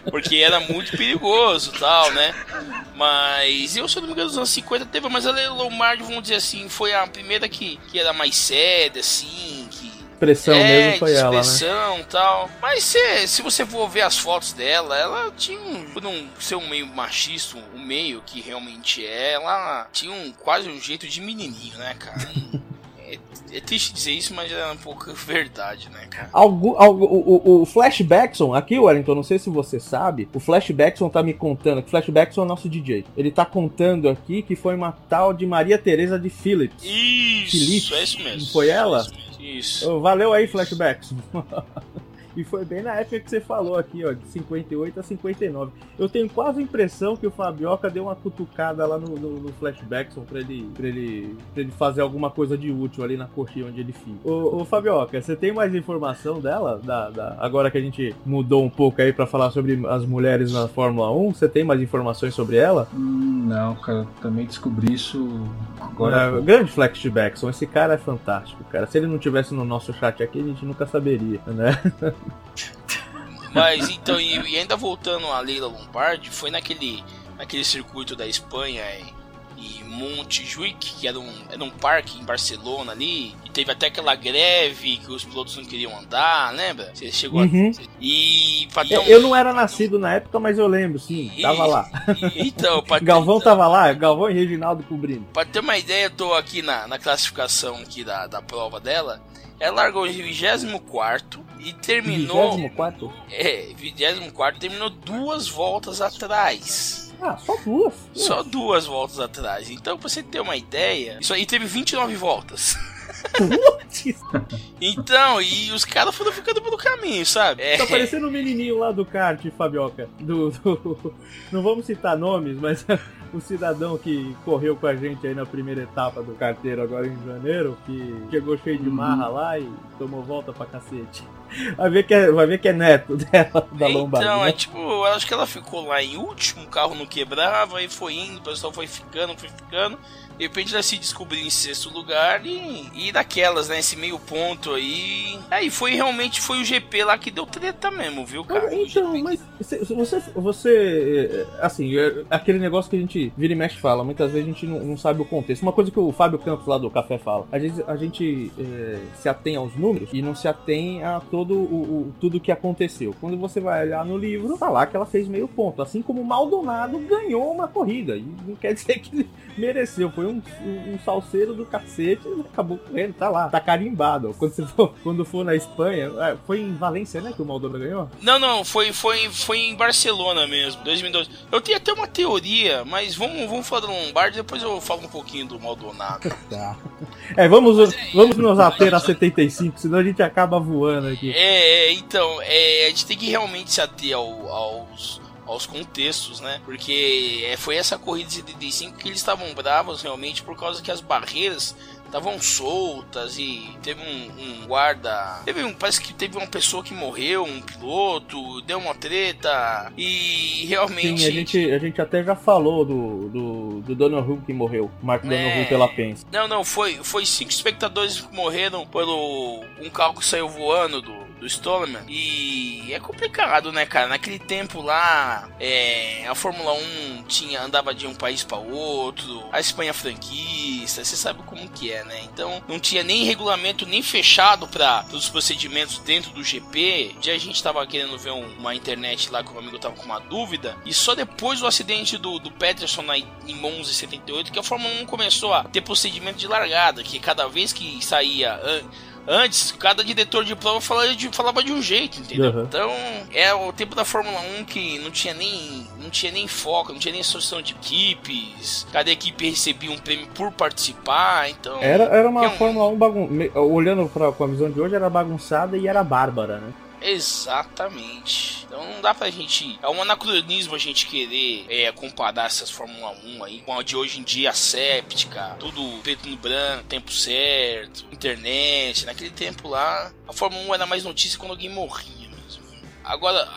Porque era muito perigoso tal, né? Mas eu, se não me engano, dos anos 50 teve, mas a Lombardi, vamos dizer assim, foi a primeira que, que era mais séria, assim, que expressão é, mesmo foi ela, expressão né? tal. Mas se, se você for ver as fotos dela, ela tinha um, por não ser um meio machista, o um meio que realmente é, ela tinha um, quase um jeito de menininho, né, cara? é, é, triste dizer isso, mas é um pouco verdade, né, cara? Algo, algo, o, o, Flashbackson, aqui, Wellington, não sei se você sabe, o Flashbackson tá me contando, que Flashbackson é o nosso DJ. Ele tá contando aqui que foi uma tal de Maria Teresa de Phillips. Isso, Phillips. é isso mesmo. Foi ela? É isso. Valeu aí, flashbacks. E foi bem na época que você falou aqui, ó, de 58 a 59. Eu tenho quase a impressão que o Fabioca deu uma cutucada lá no, no, no flashback pra ele, pra, ele, pra ele fazer alguma coisa de útil ali na coxinha onde ele fica. Ô, ô Fabioca, você tem mais informação dela? Da, da, agora que a gente mudou um pouco aí para falar sobre as mulheres na Fórmula 1, você tem mais informações sobre ela? Hum, não, cara, também descobri isso agora. É, grande flashbackson, esse cara é fantástico, cara. Se ele não tivesse no nosso chat aqui, a gente nunca saberia, né? Mas então, e, e, ainda voltando a Leila Lombardi, foi naquele, naquele circuito da Espanha em, e Montjuic, que era um, era um parque em Barcelona ali, e teve até aquela greve que os pilotos não queriam andar, lembra? Você chegou Uhum. a... E Eu, não era nascido na época, mas eu lembro, sim. Tava lá. E- Então, ter- Galvão tava lá, Galvão e Reginaldo cobrindo. Pra ter uma ideia, eu tô aqui na, na classificação aqui da, da prova dela. Ela largou em 24 e terminou. 24? É, 24 terminou duas voltas atrás. Ah, só duas. Só duas voltas atrás. Então, pra você ter uma ideia, isso aí teve 29 voltas. Então, e os caras foram ficando pelo caminho, sabe? É, Tá parecendo o menininho lá do kart, Fabioca. Do, do- Não vamos citar nomes, mas o cidadão que correu com a gente aí na primeira etapa do carteiro agora em janeiro, que chegou cheio de marra lá e tomou volta pra cacete. Vai ver que é, vai ver que é neto dela, da. Então, né? é tipo, eu acho que ela ficou lá em último, o carro não quebrava, e foi indo, o pessoal foi ficando, foi ficando. De repente ela se descobriu em sexto lugar e, e daquelas, né? Esse meio ponto aí. Aí foi realmente foi o GP lá que deu treta mesmo, viu, cara? Então, mas você, você, é, assim, é aquele negócio que a gente vira e mexe fala, muitas vezes a gente não, não sabe o contexto. Uma coisa que o Fábio Campos lá do Café fala, às vezes a gente é, se atém aos números e não se atém a todo o, o- tudo que aconteceu. Quando você vai olhar no livro, tá lá que ela fez meio ponto, assim como o Maldonado ganhou uma corrida, e não quer dizer que mereceu, foi um, um, um salseiro do cacete, e acabou correndo, tá lá, tá carimbado. Quando, você for, quando for na Espanha, é, foi em Valência, né, que o Maldonado ganhou? Não, não, foi, foi, foi em Barcelona mesmo, 2012. Eu tenho até uma teoria, mas vamos, vamos falar do Lombardi, depois eu falo um pouquinho do Maldonado. Tá. É, vamos, vamos nos ater a 75, senão a gente acaba voando aqui. É, é, então, é, a gente tem que realmente se ater ao- aos, aos contextos, né? Porque é, foi essa corrida de 75 que eles estavam bravos realmente por causa que as barreiras estavam soltas e teve um, um guarda. Teve um, parece que teve uma pessoa que morreu, um piloto, deu uma treta e realmente. Sim, a gente, a gente até já falou do, do, do Donoghue que morreu, Mark É. Donoghue pela Pence. Não, não, foi, foi cinco espectadores que morreram pelo um carro que saiu voando do, do Stolman. E é complicado, né, cara? Naquele tempo lá, é, a Fórmula 1 tinha, andava de um país para outro, a Espanha franquista, você sabe como que é, né? Então não tinha nem regulamento nem fechado para os procedimentos dentro do GP. Já a gente tava querendo ver um- uma internet lá que o amigo tava com uma dúvida. E só depois do acidente do, do Peterson na, em Monza em 78 que a Fórmula 1 começou a ter procedimento de largada, que cada vez que saía an- antes, cada diretor de prova falava de, falava de um jeito, entendeu? Uhum. Então, é o tempo da Fórmula 1 que não tinha nem não tinha nem foco, não tinha nem associação de equipes. Cada equipe recebia um prêmio por participar, então Era, era uma É um- Fórmula 1 bagun... olhando pra, com a visão de hoje, era bagunçada e era bárbara, né? Exatamente. Então não dá pra gente. É um anacronismo a gente querer é, comparar essas Fórmula 1 aí com a de hoje em dia, séptica, tudo preto no branco, tempo certo, internet. Naquele tempo lá, a Fórmula 1 era mais notícia quando alguém morria. Agora,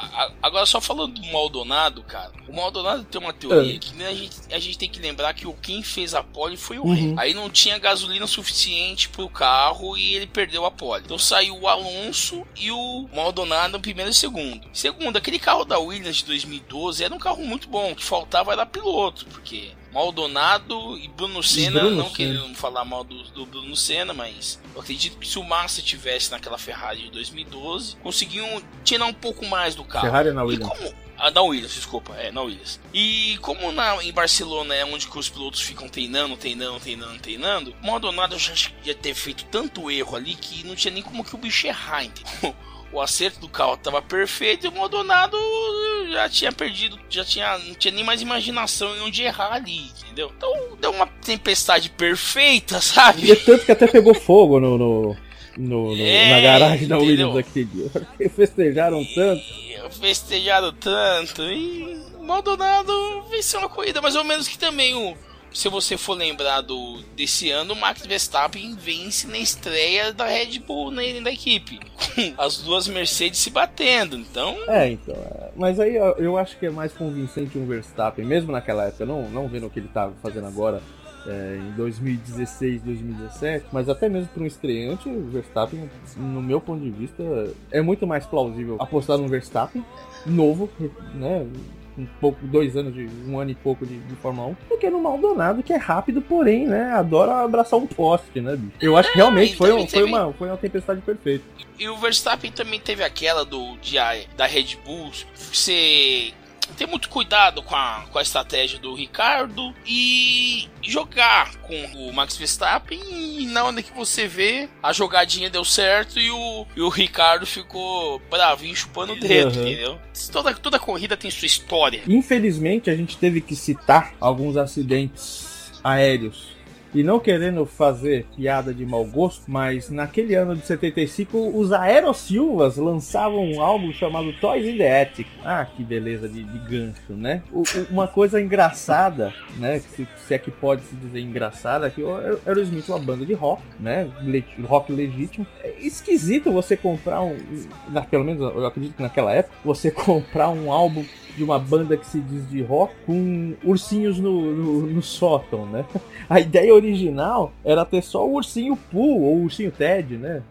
agora só falando do Maldonado, cara. O Maldonado tem uma teoria É. que né, a, gente, a gente tem que lembrar que o quem fez a pole foi o Uhum. Aí não tinha gasolina suficiente pro carro e ele perdeu a pole. Então saiu o Alonso e o Maldonado primeiro e segundo. Segundo, aquele carro da Williams de 2012 era um carro muito bom, o que faltava era piloto, porque Maldonado e Bruno Senna, Bruno não Senna. querendo falar mal do, do Bruno Senna, mas eu acredito que se o Massa tivesse naquela Ferrari de 2012, conseguiam tirar um pouco mais do carro. Ferrari na E Williams. como. Ah, na Williams, desculpa. É, na Williams. E como na, em Barcelona é onde que os pilotos ficam treinando, treinando, treinando, treinando, Maldonado já ia ter feito tanto erro ali que não tinha nem como que o bicho errar, entendeu? O acerto do carro tava perfeito e o Maldonado já tinha perdido, já tinha, não tinha nem mais imaginação em onde errar ali, entendeu? Então deu uma tempestade perfeita, sabe? E é tanto que até pegou fogo no, no, no- no- É, na garagem da? Williams aquele dia. Festejaram tanto. E festejaram tanto e o Maldonado venceu uma corrida, mais ou menos que também o. Se você for lembrar do, desse ano, o Max Verstappen vence na estreia da Red Bull na, da equipe. Com as duas Mercedes se batendo. Então, É, então. é. Mas aí eu, eu acho que é mais convincente um Verstappen, mesmo naquela época, não, não vendo o que ele tá fazendo agora. é, em 2016, 2017, mas até mesmo para um estreante, o Verstappen, no meu ponto de vista, é muito mais plausível apostar no Verstappen novo, né? Um pouco, dois anos, de um ano e pouco de, de Fórmula 1, do que no Maldonado, que é rápido, porém, né, adora abraçar um poste, né, bicho? Eu acho que realmente foi, um- foi, uma, foi uma tempestade perfeita. E o Verstappen também teve aquela do de, a- da Red Bull, você ter muito cuidado com a, com a estratégia do Ricardo e jogar com o Max Verstappen e na hora que você vê a jogadinha deu certo e o, e o Ricardo ficou bravinho chupando o dedo, Uhum. entendeu? Toda, toda corrida tem sua história. Infelizmente, a gente teve que citar alguns acidentes aéreos. E não querendo fazer piada de mau gosto, mas naquele ano de 75, os Aerosilvas lançavam um álbum chamado Toys in the Attic. Ah, que beleza de, de gancho, né? O- uma coisa engraçada, né? Se, se é que pode se dizer engraçada, que o Aer- Aerosmith é uma banda de rock, né? Le- rock legítimo. É esquisito você comprar um. na- pelo menos eu acredito que naquela época, você comprar um álbum de uma banda que se diz de rock com ursinhos no, no, no sótão, né? A ideia original era ter só o ursinho Pooh, ou o ursinho Ted, né?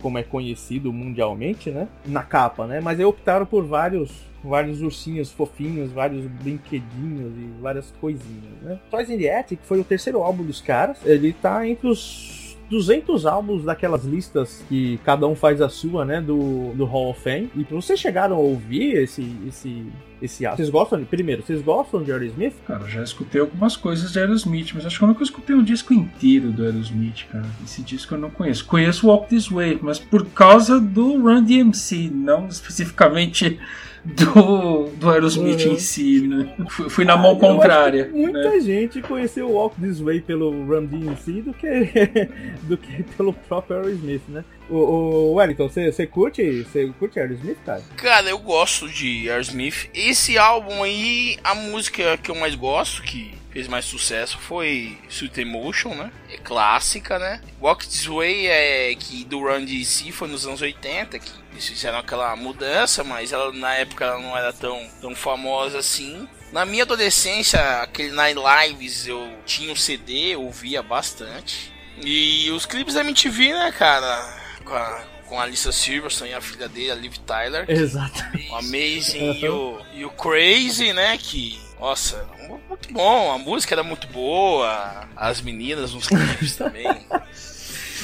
Como é conhecido mundialmente, né? Na capa, né? Mas aí optaram por vários vários ursinhos fofinhos, vários brinquedinhos e várias coisinhas, né? Toys in the Attic foi o terceiro álbum dos caras. Ele tá entre os 200 álbuns daquelas listas que cada um faz a sua, né, do, do Hall of Fame. E vocês chegaram a ouvir esse esse esse álbum? Vocês gostam de primeiro? Vocês gostam de Aerosmith? Cara, eu já escutei algumas coisas de Aerosmith, mas acho que eu nunca escutei um disco inteiro do Aerosmith, cara. Esse disco eu não conheço. Conheço Walk This Way, mas por causa do Run DMC, não especificamente do, do Aerosmith Uhum. em si, né? Fui, fui na mão acho que contrária. Muita né? gente conheceu o Walk This Way pelo Run DMC do que, do que pelo próprio Aerosmith, né? O, o Wellington, você você curte, você curte Aerosmith, cara? Cara, eu gosto de Aerosmith. Esse álbum aí, a música que eu mais gosto, que fez mais sucesso, foi Sweet Emotion, né? É clássica, né? Walk This Way é que do Run DC foi nos anos 80, que eles fizeram aquela mudança, mas ela na época ela não era tão, tão famosa assim. Na minha adolescência, aquele Night Lives eu tinha um CD, ouvia bastante. E os clipes da MTV, né, cara? Com a, com a Alissa Silverstone e a filha dele, a Liv Tyler. Exato. O Amazing e, o, e o Crazy, né? Que, nossa, muito bom. A música era muito boa. As meninas nos clipes também.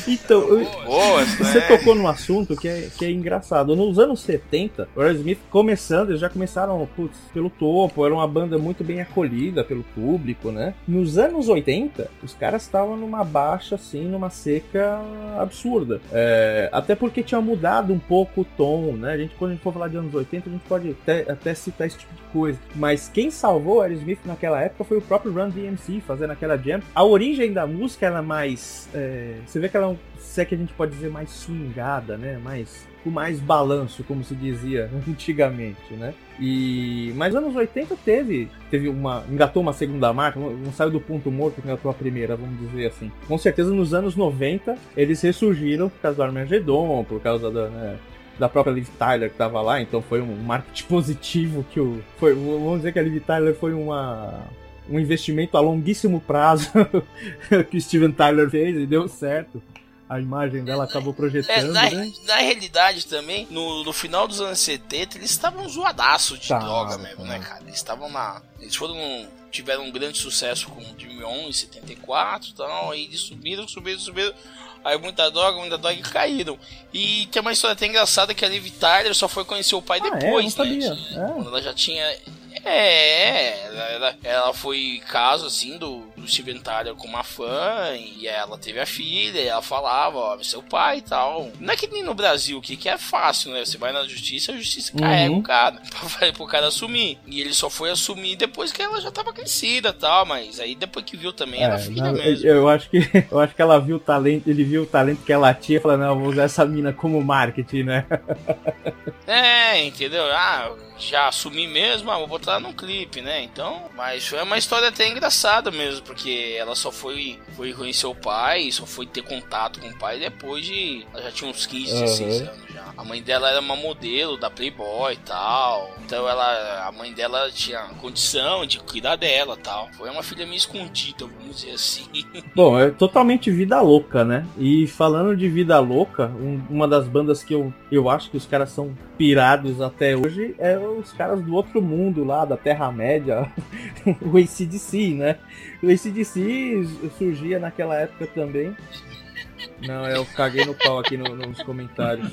Então, eu- Boas, Você né? tocou num assunto que é, que é engraçado. Nos anos 70, o Aerosmith começando, eles já começaram putz, pelo topo, era uma banda muito bem acolhida pelo público, né? Nos anos 80, os caras estavam numa baixa, assim, numa seca absurda. É, até porque tinha mudado um pouco o tom, né? A gente, quando a gente for falar de anos 80, a gente pode até, até citar esse tipo de coisa. Mas quem salvou o Aerosmith naquela época foi o próprio Run DMC, fazendo aquela jam. A origem da música era mais. é, você vê que ela é se é que a gente pode dizer mais swingada, né? Mais com mais balanço, como se dizia antigamente, né? E mas anos 80 teve, teve uma engatou uma segunda marca, não saiu do ponto morto que engatou a primeira, vamos dizer assim. Com certeza nos anos 90 eles ressurgiram por causa do Armagedon, por causa da né, da própria Liv Tyler que tava lá, então foi um marketing positivo que o foi, vamos dizer que a Liv Tyler foi uma um investimento a longuíssimo prazo que o Steven Tyler fez e deu certo. A imagem dela acabou É, projetando, na, né? na realidade também, no, no final dos anos 70, eles estavam zoadaço de Tava, droga mesmo, né, tava. cara? Eles estavam na. Eles foram. Tiveram um grande sucesso com o Jimmy On em 74 e tal. Aí eles subiram, subiram, subiram. Aí muita droga, muita droga e caíram. E tem uma história até engraçada que a Liv Tyler só foi conhecer o pai Ah, é? depois, sabia. né? É. Quando ela já tinha. É, ela, ela, ela foi caso assim do, do Steven Tyler com uma fã e ela teve a filha e ela falava, ó, seu pai e tal. Não é que nem no Brasil, que, que é fácil, né? Você vai na justiça, a justiça carrega Uhum. o cara pra, pro cara assumir. E ele só foi assumir depois que ela já tava crescida e tal, mas aí depois que viu também era É, filha não, mesmo. eu acho que eu acho que ela viu o talento, ele viu o talento que ela tinha e falou, não, vou usar essa mina como marketing, né? É, entendeu? Ah, já assumi mesmo, ah, vou botar num clipe, né? Então, mas foi uma história até engraçada mesmo, porque ela só foi, foi conhecer o pai, só foi ter contato com o pai depois de. Ela já tinha uns 15, 16 Aham. anos já. a mãe dela era uma modelo da Playboy e tal. Então ela, a mãe dela tinha condição de cuidar dela tal. Foi uma filha meio escondida, vamos dizer assim. Bom, é totalmente vida louca, né? E falando de vida louca, um- uma das bandas que eu, eu acho que os caras são pirados até hoje é os caras do outro mundo lá, da Terra-média, o ACDC, né? O ACDC surgia naquela época também. Não, eu caguei no pau aqui no- nos comentários.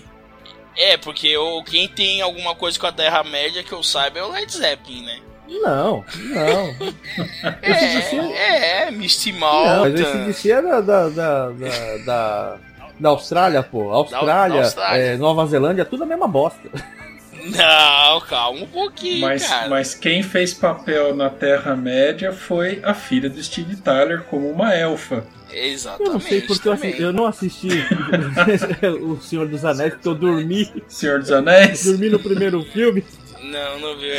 É, porque eu, quem tem alguma coisa com a Terra-média que eu saiba é o Led Zeppelin, né? Não, não. AC/DC É, é, Misty Não, Mountain. mas esse DC é da, da, da, da, da, da Austrália, pô. Austrália, da Austrália. é, Nova Zelândia, tudo a mesma bosta. Não, calma um pouquinho, Mas, cara. mas quem fez papel na Terra-média foi a filha do Steve Tyler como uma elfa. Exatamente. Eu não sei porque eu, também. assi- eu não assisti O Senhor dos Anéis, porque eu dormi, Senhor dos Anéis? dormi no primeiro filme. Não, não viu.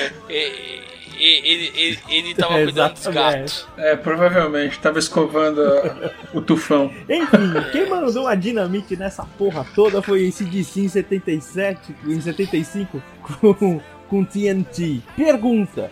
Ele, ele, ele tava É, cuidando dos gatos. É, provavelmente. Tava escovando a- o tufão. Enfim, quem mandou a dinamite nessa porra toda foi esse DC em 77, em 75, com, com TNT. Pergunta: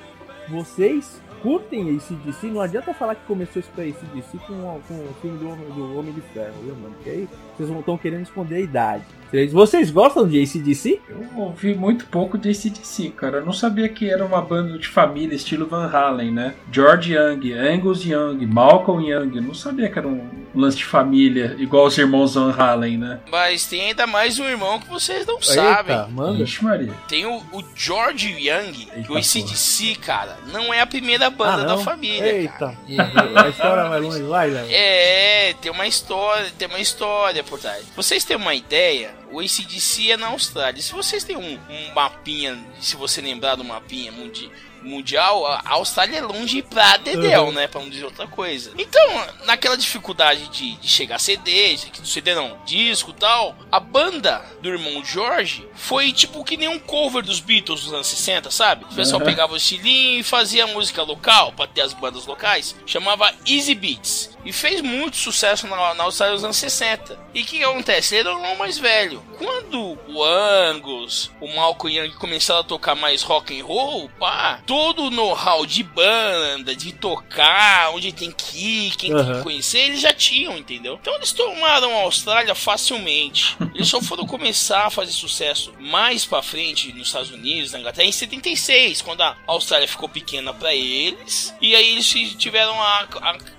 vocês curtem esse DC? Não adianta falar que começou isso pra esse DC com, com o filme do Homem, do Homem de Ferro, viu, mano? Porque aí vocês estão querendo esconder a idade. Vocês gostam de ACDC? Eu ouvi muito pouco de ACDC, cara. Eu não sabia que era uma banda de família, estilo Van Halen, né? George Young, Angus Young, Malcolm Young. Eu não sabia que era um lance de família, igual os irmãos Van Halen, né? Mas tem ainda mais um irmão que vocês não Eita, sabem. manda. Ixi, Maria. Tem o, o George Young, que Eita, o ACDC, cara, não é a primeira banda Ah, da família. Eita, porra, a história vai longe, vai, Léo. É, tem uma história, tem uma história por trás. Vocês têm uma ideia? O ACDC é na Austrália. Se vocês têm um, um mapinha, se você lembrar do mapinha mundi, mundial, a Austrália é longe pra dedéu, Uhum. né? Pra não dizer outra coisa. Então, naquela dificuldade de, de chegar a CD, de- CD não, disco e tal, a banda do irmão George foi tipo que nem um cover dos Beatles dos anos 60, sabe? O pessoal Uhum. pegava o estilinho e fazia música local pra ter as bandas locais. Chamava Easy Beats. E fez muito sucesso na, na Austrália nos anos 60. E o que, que acontece? Ele era o irmão mais velho. Quando o Angus, o Malcolm Young começaram a tocar mais rock and roll, pá, todo o know-how de banda, de tocar, onde tem que ir, quem tem Aham. que conhecer, eles já tinham, entendeu? Então eles tomaram a Austrália facilmente. Eles só foram começar a fazer sucesso mais pra frente nos Estados Unidos, na Inglaterra, em 76, quando a Austrália ficou pequena pra eles. E aí eles tiveram a,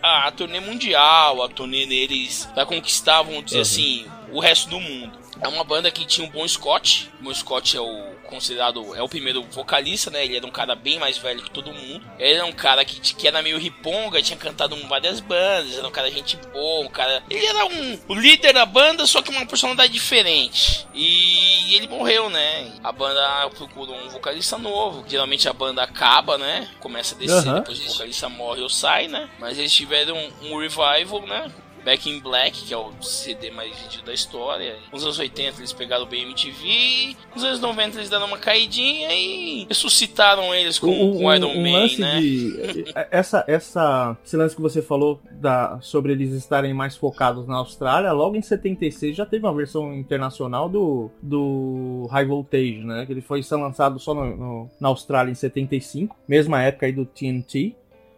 a, a turnê mundial, a turnê deles pra conquistar, vamos dizer Uhum. assim, o resto do mundo. É uma banda que tinha um bom Scott. O Bon Scott é o considerado é o primeiro vocalista, né? Ele era um cara bem mais velho que todo mundo. Ele era um cara que, que era meio riponga, tinha cantado em várias bandas, era um cara gente boa, um cara. Ele era um o líder da banda, só que uma personalidade diferente. E ele morreu, né? A banda procura um vocalista novo. Geralmente a banda acaba, né? Começa a descer, Aham. depois o vocalista morre ou sai, né? Mas eles tiveram um, um revival, né? Back in Black, que é o CD mais vendido da história. Nos anos 80 eles pegaram o BMTV, nos anos 90 eles deram uma caidinha e ressuscitaram eles com, com o Iron Man, lance né? de essa essa esse lance que você falou da sobre eles estarem mais focados na Austrália, logo em 76 já teve uma versão internacional do do High Voltage, né? Que ele foi lançado só no, no- na Austrália em 75, mesma época aí do TNT.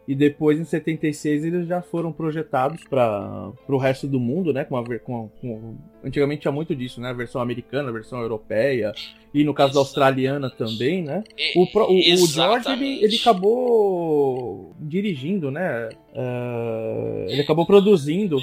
E depois, em 76, eles já foram projetados para o resto do mundo, né? Com a, com, com- antigamente tinha muito disso, né? A versão americana, a versão europeia. E no caso da australiana também, né? O, o- o George, ele, ele acabou dirigindo, né? É, ele acabou produzindo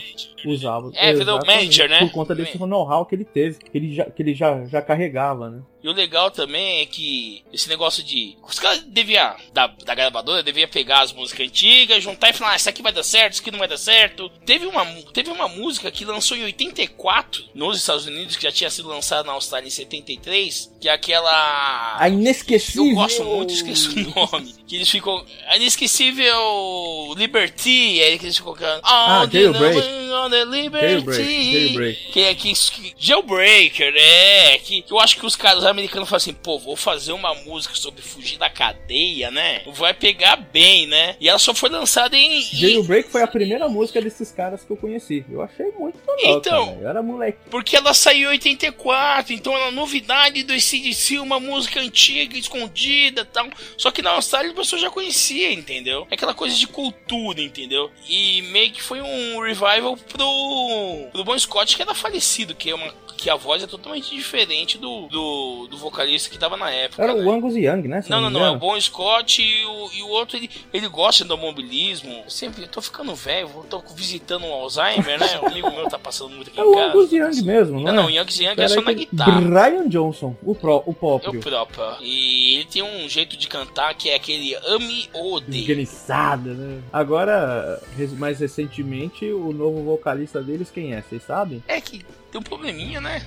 os álbuns. É, virou manager, né? Por conta desse know-how que ele teve, que ele já, que ele já, já carregava, né? E o legal também é que esse negócio de. Os caras deviam, da, da gravadora, devia pegar as músicas antigas, juntar e falar, ah, isso aqui vai dar certo, isso aqui não vai dar certo. Teve uma, teve uma música que lançou em 84 nos Estados Unidos, que já tinha sido lançada na Austrália em 73, que é aquela. A inesquecível. Eu gosto muito, esqueço o nome. Que eles ficam. A inesquecível Liberty, aí que eles ficam cantando. Ah, "All the Jailbreak. on the liberty. Jailbreak, jailbreak. Que é que, Jailbreaker, é. Que, que eu acho que os caras americanos falam assim, pô, vou fazer uma música sobre fugir da cadeia, né? Vai pegar bem, né? E ela só foi lançada em. Jailbreak foi a primeira música desses caras que eu conheci. Eu achei muito louca, Então. velho. Eu era moleque. Porque ela saiu em 84, então era novidade do ACDC, uma música antiga, escondida e tal. Só que na Austrália pessoa já conhecia, entendeu? É aquela coisa de cultura, entendeu? E meio que foi um revival pro, pro Bon Scott, que era falecido, que, é uma, que a voz é totalmente diferente do, do, do vocalista que tava na época. Era né? o Angus Young, né? Não, não, me não. É o. Bon Scott e o, e o outro, ele, ele gosta do automobilismo. Eu Sempre, eu tô ficando velho, tô visitando um Alzheimer, né? Um amigo meu tá passando muito aqui É em o casa. Angus Young mesmo, não Não, é? não, o Young Young é só na guitarra. Brian Johnson, o, pró, o É o próprio. próprio. E ele tem um jeito de cantar que é aquele ame ou. Esganiçada, né? Agora, mais recentemente, o novo vocalista deles, quem é? Vocês sabem? É que tem um probleminha, né?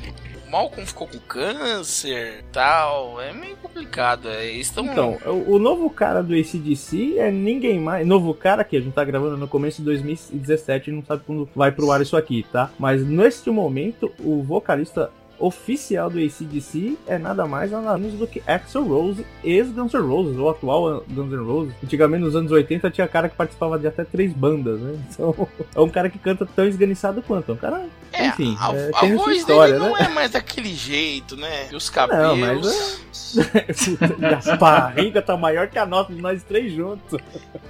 Malcolm ficou com câncer tal. É meio complicado. é, estão. Então, o, o novo cara do ACDC é ninguém mais. Novo cara que a gente tá gravando no começo de 2017 e não sabe quando vai pro ar isso aqui, tá? Mas neste momento, o vocalista oficial do ACDC é nada mais nada menos do que Axel Rose, ex-Guns N' Roses, ou atual Guns N' Roses. Antigamente, nos anos 80, tinha cara que participava de até três bandas, né? Então, é um cara que canta tão esganiçado quanto. É um cara, É, enfim, a, é, a voz história, dele né? não é mais daquele jeito, né? E os Não, cabelos. mas e a barriga tá maior que a nossa de nós três juntos.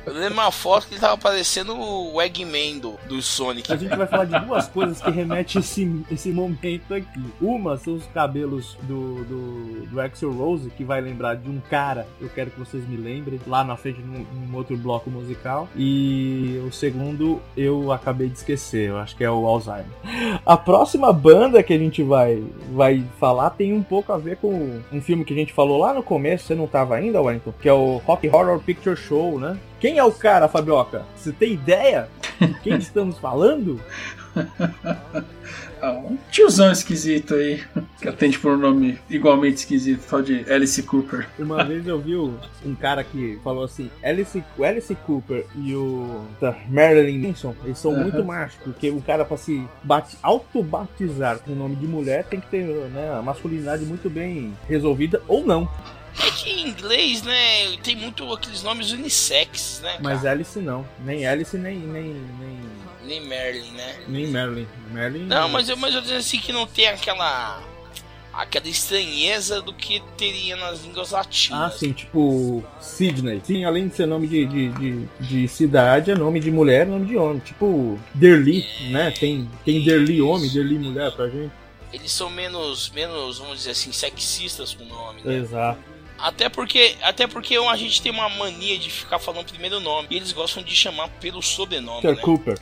Eu lembro uma foto que ele tava parecendo o Eggman do, do Sonic. A gente vai falar de duas coisas que remetem esse, esse momento aqui. Uma são os cabelos do, do, do Axel Rose, que vai lembrar de um cara, eu quero que vocês me lembrem, lá na frente num, num outro bloco musical. E o segundo eu acabei de esquecer, eu acho que é o Alzheimer. A próxima banda que a gente vai, vai falar tem um pouco a ver com um filme que a gente falou lá no começo, você não tava ainda, Wellington? Que é o Rock Horror Picture Show, né? Quem é o cara, Fabioca? Você tem ideia de quem estamos falando? Ah, um tiozão esquisito aí, que atende por um nome igualmente esquisito, tal de Alice Cooper. Uma vez eu vi um cara que falou assim: Alice, o Alice Cooper e o tá, Marilyn Manson, eles são muito machos, porque o cara pra se bate, autobatizar com o nome de mulher tem que ter né, a masculinidade muito bem resolvida ou não. É que em inglês, né, tem muito aqueles nomes unissex, né? Mas cara? Alice não. Nem Alice, nem, nem, nem, Nem Merlin, né? nem Marilyn. Marilyn Não, mas eu, mas eu dizendo assim que não tem aquela. aquela estranheza do que teria nas línguas Ah, latinas. sim, tipo Sydney. Sim, além de ser nome de, de, de, de cidade, é nome de mulher, nome de homem. Tipo Derli, né? Tem, tem Derli homem, Derli mulher pra gente. Eles são menos, menos, vamos dizer assim, sexistas com o nome, né? Exato. Até porque, até porque a gente tem uma mania de ficar falando primeiro nome. E eles gostam de chamar pelo sobrenome, Mr. né? Cooper.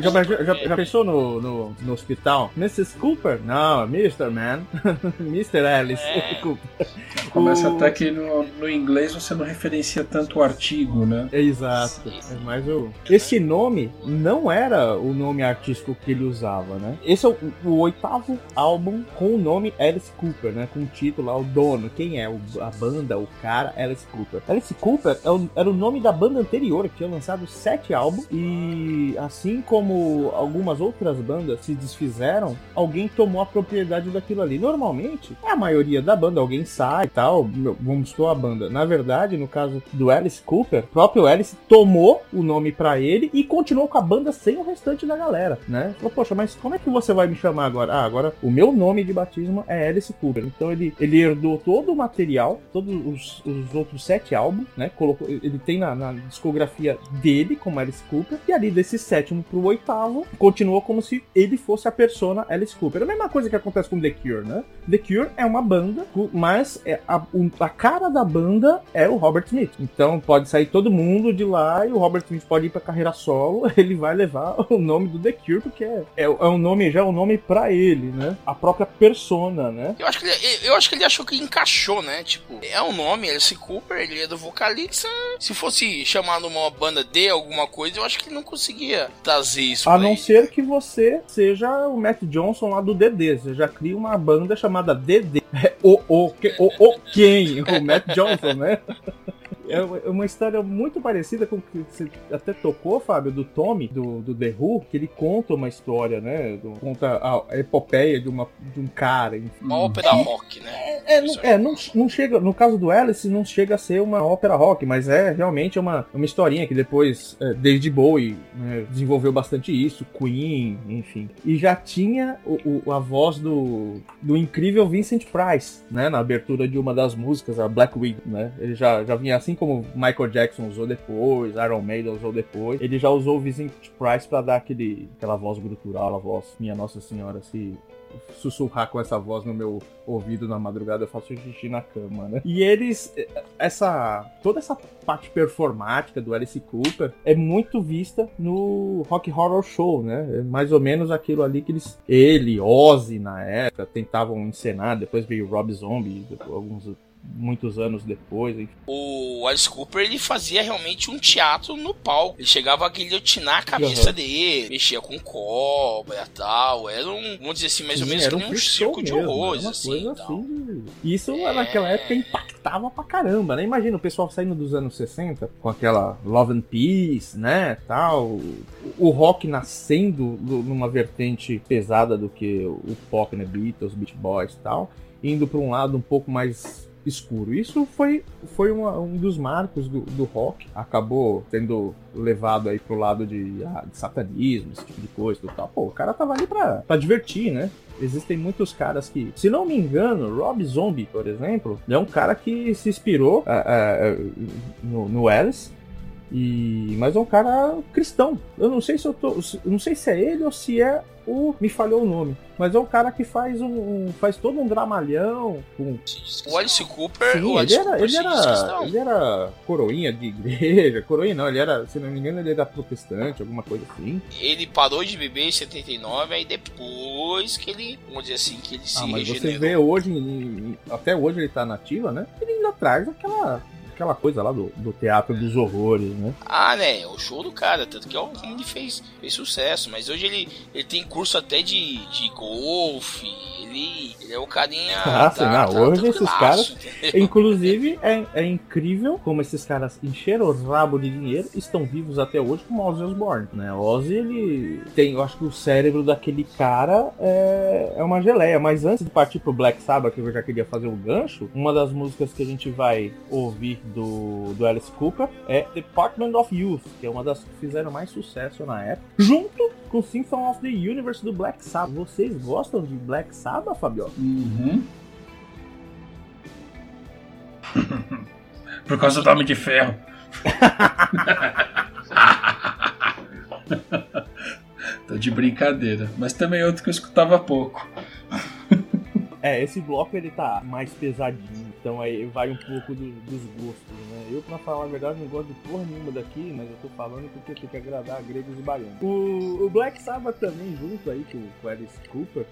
Já, já, é. já pensou no, no, no hospital? Mrs. Cooper? Não, Mr. Man. Mr. Alice É. Cooper. Começa O- até que no, no inglês você não referencia tanto o artigo, né? É Exato. É mais o... Esse nome não era o nome artístico que ele usava, né? Esse é o, o oitavo álbum com o nome Alice Cooper, né? Com o título lá, o dono. Quem é? O- a banda, o cara, Alice Cooper. Alice Cooper é o- era o nome da banda anterior, que tinha lançado sete álbuns. E assim como algumas outras bandas se desfizeram, alguém tomou a propriedade daquilo ali. Normalmente, é a maioria da banda, alguém sai e tal, vamos supor a banda. Na verdade, no caso do Alice Cooper, o próprio Alice tomou o nome pra ele e continuou com a banda sem o restante da galera, né? Falou, poxa, mas como é que você vai me chamar agora? Ah, agora o meu nome de batismo é Alice Cooper. Então ele, ele herdou todo o material, todos os, os outros sete álbuns, né? Colocou, ele tem na, na discografia dele, como Alice Cooper, e ali desse sétimo pro oitavo, continuou como se ele fosse a persona Alice Cooper. A mesma coisa que acontece com The Cure, né? The Cure é uma banda, mas é a, a cara da banda é o Robert Smith. Então pode sair todo mundo de lá e o Robert Smith pode ir pra carreira solo, ele vai levar o nome do The Cure, porque é, é, é um nome, já é um nome pra ele, né? A própria persona, né? Eu acho, que ele, eu acho que ele achou que encaixou, né? Tipo, é um nome, Alice Cooper, ele é do vocalista. Se fosse chamado uma banda de alguma coisa, eu acho que ele não conseguia trazer isso. A não ser que você seja o Matt Johnson lá do DD. Você já cria uma banda chamada DD. É o, o, que- o, o quem? O Matt Johnson, né? é uma história muito parecida com o que você até tocou, Fábio, do Tommy, do, do The Who, que ele conta uma história, né? Do, conta a, a epopeia de, uma, de um cara. Enfim. Uma ópera rock, né? É, não, é não, não chega, no caso do Alice, não chega a ser uma ópera rock, mas é realmente uma, uma historinha que depois é, David Bowie né, desenvolveu bastante isso, Queen, enfim. E já tinha o, o, a voz do, do incrível Vincent Price, né? Na abertura de uma das músicas, a Black Widow, né? Ele já, já vinha assim como Michael Jackson usou depois, Iron Maiden usou depois. Ele já usou o Vincent Price para dar aquele, aquela voz grutural, a voz Minha Nossa Senhora, se sussurrar com essa voz no meu ouvido na madrugada, eu faço xixi na cama, né? E eles, essa, toda essa parte performática do Alice Cooper é muito vista no Rock Horror Show, né? É mais ou menos aquilo ali que eles, ele, Ozzy na época, tentavam encenar, depois veio Rob Zombie, alguns muitos anos depois. Enfim. O Alice Cooper ele fazia realmente um teatro no palco. Ele chegava a guilhotinar a cabeça uhum. dele, mexia com cobra e tal. Era um, vamos dizer assim, mais ou menos era um, um circo de horrores. Assim, assim, Isso é... naquela época impactava pra caramba, né? Imagina o pessoal saindo dos anos 60 com aquela Love and Peace, né? Tal. O rock nascendo numa vertente pesada do que o pop, né? Beatles, Beach Boys e tal. Indo para um lado um pouco mais escuro. Isso foi, foi uma, um dos marcos do, do, rock. Acabou sendo levado aí pro lado de, ah, de satanismo, esse tipo de coisa e tal. Pô, o cara tava ali pra, pra divertir, né? Existem muitos caras que, se não me engano, Rob Zombie, por exemplo, é um cara que se inspirou uh, uh, no, no Alice. E, mas é um cara cristão. Eu não sei se eu tô. Não sei se é ele ou se é o. Me falhou o nome. Mas é um cara que faz um. um faz todo um dramalhão. Com... O Alice Cooper. Sim, o Alice ele, era, ele, era, ele era coroinha de igreja. Coroinha não, ele era, se não me engano, ele era protestante, alguma coisa assim. Ele parou de beber em 79, aí depois que ele. Vamos dizer assim, que ele se ah, mas regenerou. você vê hoje, até hoje ele tá nativa, né? Ele ainda traz aquela aquela coisa lá do, do teatro dos horrores, né? Ah, né? O show do cara, tanto que é ele fez, fez sucesso, mas hoje ele, ele tem curso até de, de golfe, ele, ele é o carinha. Ah, sim, não, tá hoje esses caras. Inclusive, é, é incrível como esses caras encheram o rabo de dinheiro estão vivos até hoje como Ozzy Osbourne, né? Ozzy, ele tem, eu acho que o cérebro daquele cara é, é uma geleia, mas antes de partir pro Black Sabbath, que eu já queria fazer o gancho, uma das músicas que a gente vai ouvir do, do Alice Cooper é Department of Youth, que é uma das que fizeram mais sucesso na época, junto com Symphony of the Universe do Black Sabbath. Vocês gostam de Black Sabbath, Fabio? Uhum. Por causa do Homem de Ferro. Tô de brincadeira, mas também é outro que eu escutava pouco. É, esse bloco ele tá mais pesadinho, então aí vai um pouco do, dos gostos, né? Eu, pra falar a verdade, não gosto de porra nenhuma daqui, mas eu tô falando porque tem que agradar gregos e baianos. O, o Black Sabbath também, junto aí com, o Alice Cooper,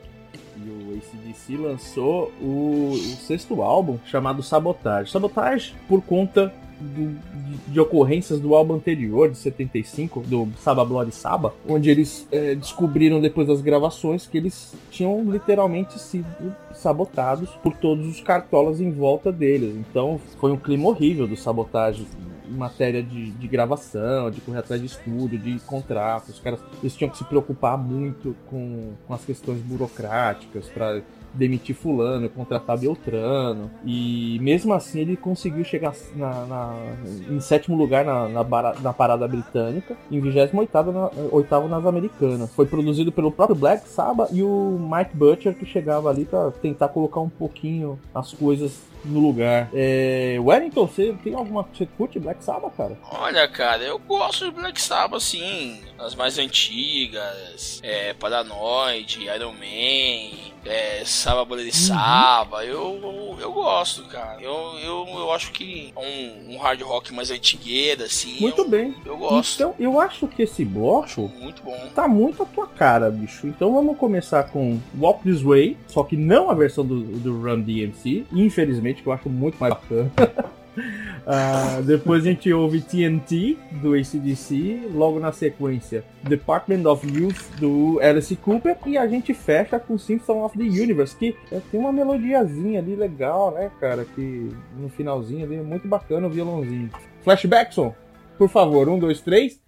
e o ACDC lançou o, o, sexto álbum chamado Sabotage. Sabotage por conta do, de, de, ocorrências do álbum anterior, de 75, do Saba Bloody Saba, onde eles é, descobriram depois das gravações que eles tinham literalmente sido sabotados por todos os cartolas em volta deles. Então foi um clima horrível do sabotagem em matéria de, de gravação, de correr atrás de estúdio, de contratos. Os caras eles tinham que se preocupar muito com, com as questões burocráticas para demitir fulano, contratar Beltrano. E mesmo assim ele conseguiu chegar na, na em sétimo lugar na, na, na, parada britânica, em 28 na, oitavo nas americanas. Foi produzido pelo próprio Black Sabbath e o Mike Butcher que chegava ali para tentar colocar um pouquinho as coisas no lugar. É, Wellington, você tem alguma. Você curte Black Sabbath, cara? Olha, cara, eu gosto de Black Sabbath, sim. As mais antigas, é, Paranoid, Iron Man, é, Saba Bolha de Saba. Uhum. Eu, eu, eu, gosto, cara. Eu, eu, eu acho que um, um hard rock mais antigueira, assim. Muito eu, bem. Eu gosto. Então, eu acho que esse bloco muito bom. tá muito a tua cara, bicho. Então vamos começar com Walk This Way, só que não a versão do, do Run DMC. Infelizmente que eu acho muito mais bacana. uh, depois a gente ouve TNT do ACDC, logo na sequência Department of Youth do Alice Cooper e a gente fecha com Simpson of the Universe, que é, tem uma melodiazinha ali legal, né, cara? Que no finalzinho ali é muito bacana o violãozinho. Flashbackson, por favor, um, dois, três.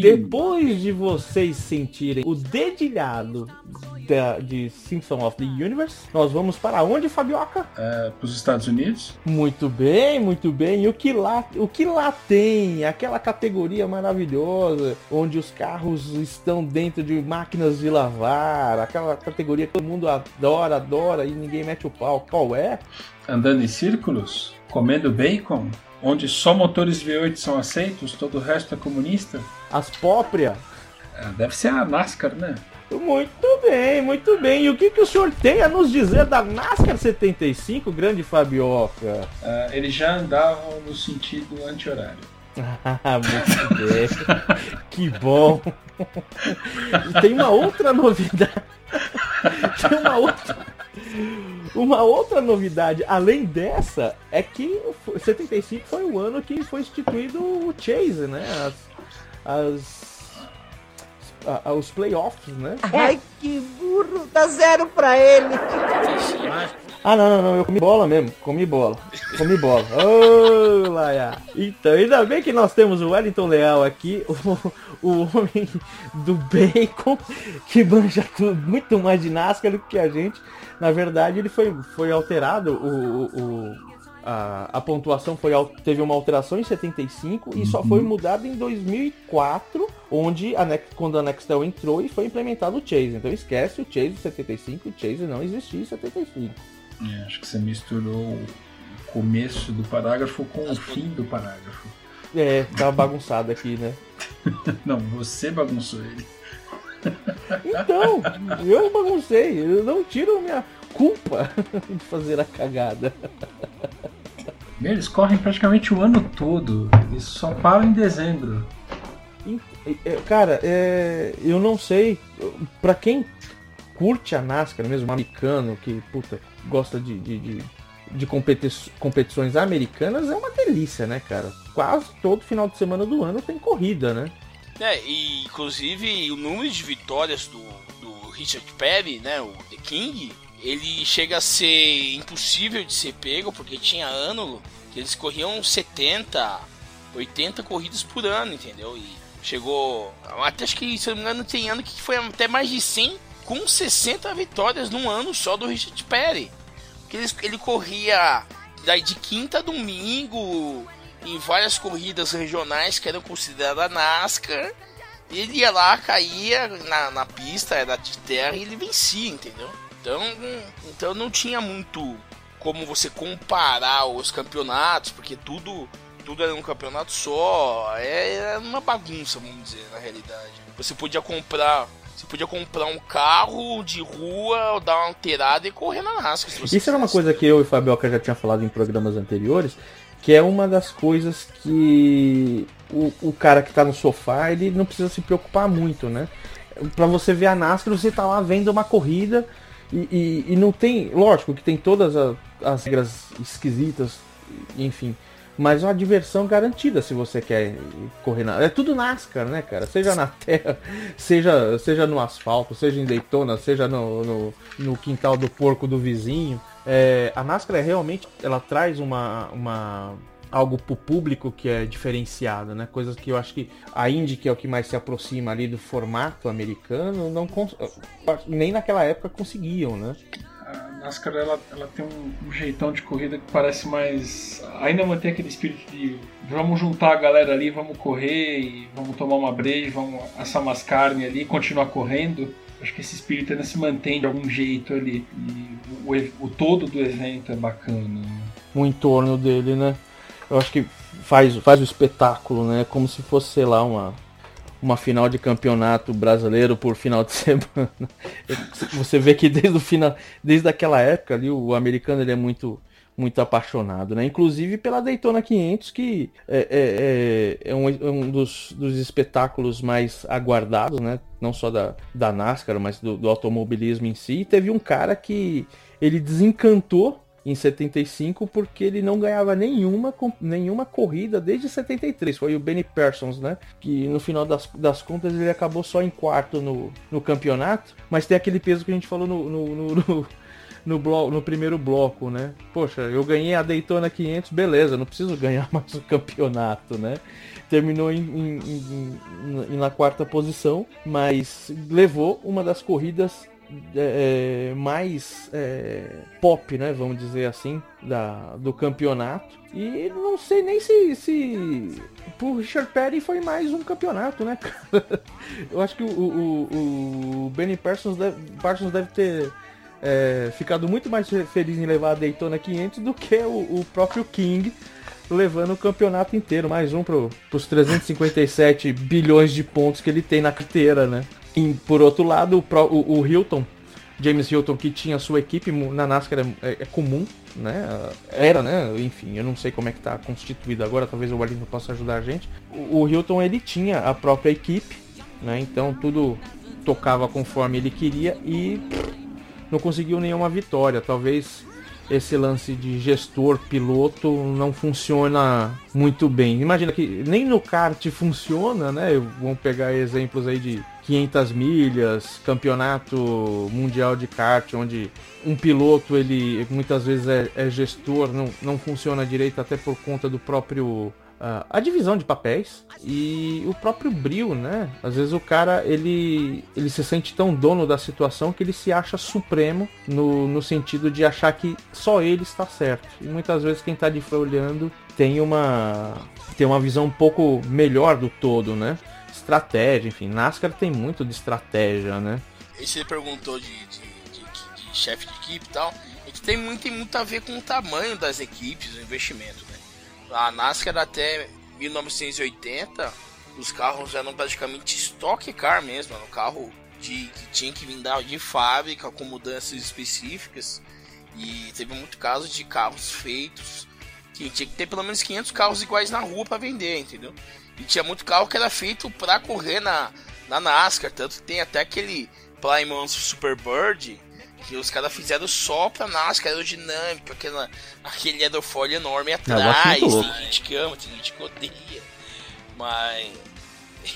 Depois de vocês sentirem o dedilhado da- de Simpson of the Universe, nós vamos para onde, Fabioca? É, pros Estados Unidos. Muito bem, muito bem. E o que lá, o que lá tem? Aquela categoria maravilhosa, onde os carros estão dentro de máquinas de lavar, aquela categoria que todo mundo adora, adora e ninguém mete o pau. Qual é? Andando em círculos, comendo bacon, onde só motores V8 são aceitos, todo o resto é comunista. As próprias. É, deve ser a NASCAR, né? Muito bem, muito bem. E o que, que o senhor tem a nos dizer da NASCAR 75, grande Fabioca? É, eles já andavam no sentido anti-horário. Ah, muito bem. Que bom. E tem uma outra novidade. Tem uma outra. Uma outra novidade, além dessa, é que o 75 foi o ano que foi instituído o Chase, né? As. As a- a- os playoffs, né? Ai, que burro! Dá zero pra ele! Ah, não, não, não, eu comi bola mesmo, comi bola, comi bola. Ô, Laia. Então, ainda bem que nós temos o Wellington Leal aqui, o, o homem do bacon, que manja tudo, muito mais de NASCAR do que a gente. Na verdade, ele foi, foi alterado, o, o- o- a, a pontuação foi, teve uma alteração em 75 e só foi mudada em 2004, onde a Nex, quando a Nextel entrou e foi implementado o Chase. Então esquece o Chase 75, o Chase não existia em 75. É, acho que você misturou o começo do parágrafo com o fim do parágrafo. É, tá bagunçado aqui, né? Não, você bagunçou ele. Então, eu baguncei, eu não tiro a minha culpa de fazer a cagada. Eles correm praticamente o ano todo. Eles só param em dezembro. Cara, é, eu não sei, pra quem curte a NASCAR mesmo, um americano que, puta, gosta de, de, de, de competi- competições americanas, é uma delícia, né, cara? Quase todo final de semana do ano tem corrida, né? É, e inclusive o número de vitórias do, do Richard Perry, né, o The King, ele chega a ser impossível de ser pego, porque tinha ano que eles corriam 70, 80 corridas por ano, entendeu? E chegou, até acho que, se eu não me engano, tem ano que foi até mais de 100, com 60 vitórias num ano só do Richard Perry. Porque ele, ele corria daí de quinta a domingo, em várias corridas regionais que eram consideradas NASCAR. Ele ia lá, caía na, na pista, era de terra e ele vencia, entendeu? Então, então não tinha muito como você comparar os campeonatos, porque tudo, tudo era um campeonato só. É, era uma bagunça, vamos dizer, na realidade. Você podia comprar. Você podia comprar um carro de rua, dar uma alterada e correr na NASCAR. Isso era uma quisesse. coisa que eu e o Fabioca já tinha falado em programas anteriores, que é uma das coisas que o, o cara que tá no sofá, ele não precisa se preocupar muito, né? Pra você ver a NASCAR, você tá lá vendo uma corrida e, e- e não tem, lógico que tem todas a- as regras esquisitas, enfim, mas uma diversão garantida se você quer correr na. É tudo NASCAR, né, cara? Seja na terra, seja, seja no asfalto, seja em Daytona, seja no, no, no quintal do porco do vizinho. É, a NASCAR é realmente. Ela traz uma. uma algo pro público que é diferenciado, né? Coisas que eu acho que a Indy, que é o que mais se aproxima ali do formato americano, não cons- nem naquela época conseguiam, né? A NASCAR ela, ela tem um, um jeitão de corrida que parece mais. Ainda mantém aquele espírito de vamos juntar a galera ali, vamos correr e vamos tomar uma breja, vamos assar umas carnes ali e continuar correndo. Acho que esse espírito ainda se mantém de algum jeito ali. E o, o todo do evento é bacana. né? o entorno dele, né? Eu acho que faz, faz o espetáculo, né? Como se fosse, sei lá, uma, uma final de campeonato brasileiro por final de semana. Você vê que desde o final, desde aquela época ali, o americano ele é muito muito apaixonado, né? Inclusive pela Daytona 500, que é, é, é- é um, é um dos, dos espetáculos mais aguardados, né? Não só da, da NASCAR, mas do, do automobilismo em si. E teve um cara que ele desencantou em 75 porque ele não ganhava nenhuma, nenhuma corrida desde 73. Foi o Benny Parsons, né? Que no final das, das contas ele acabou só em quarto no, no campeonato. Mas tem aquele peso que a gente falou no, no, no- no- no, blo no primeiro bloco, né? Poxa, eu ganhei a Daytona 500, beleza, não preciso ganhar mais o campeonato, né? Terminou em, em, em, em na quarta posição, mas levou uma das corridas é, é, mais é, pop, né? Vamos dizer assim, da, do campeonato. E não sei nem se, se pro Richard Petty foi mais um campeonato, né, cara? Eu acho que o, o, o Benny Parsons deve, Parsons deve ter é, ficado muito mais feliz em levar a Daytona 500 do que o, o próprio King levando o campeonato inteiro. Mais um pro, pros 357 bilhões de pontos que ele tem na carteira, né? E, por outro lado, o, o, o Hilton, James Hilton, que tinha sua equipe na NASCAR é, é, comum, né? Era, né? Enfim, eu não sei como é que tá constituído agora, talvez o Arlindo possa ajudar a gente. O, o Hilton, ele tinha a própria equipe, né? Então tudo tocava conforme ele queria e não conseguiu nenhuma vitória. Talvez esse lance de gestor, piloto, não funciona muito bem. Imagina que nem no kart funciona, né? Vamos pegar exemplos aí de 500 milhas, campeonato mundial de kart, onde um piloto ele muitas vezes é, é gestor, não, não funciona direito até por conta do próprio Uh, a divisão de papéis e o próprio brilho, né? Às vezes o cara ele, ele se sente tão dono da situação que ele se acha supremo no, no sentido de achar que só ele está certo. E muitas vezes quem está de fora olhando tem uma tem uma visão um pouco melhor do todo, né? Estratégia, enfim, NASCAR tem muito de estratégia, né? E você perguntou de, de, de, de chefe de equipe e tal. É que tem muito, tem muito a ver com o tamanho das equipes, o investimento, né? A NASCAR até 1980, os carros eram praticamente stock car mesmo, era um carro de, que tinha que vir de fábrica com mudanças específicas. E teve muito caso de carros feitos que tinha que ter pelo menos 500 carros iguais na rua para vender, entendeu? E tinha muito carro que era feito para correr na, na NASCAR, tanto que tem até aquele Plymouth Superbird que os caras fizeram só pra NASCAR aerodinâmica, aquela, aquele aerofólio enorme atrás. Tem gente que ama, tem gente que odeia. Mas.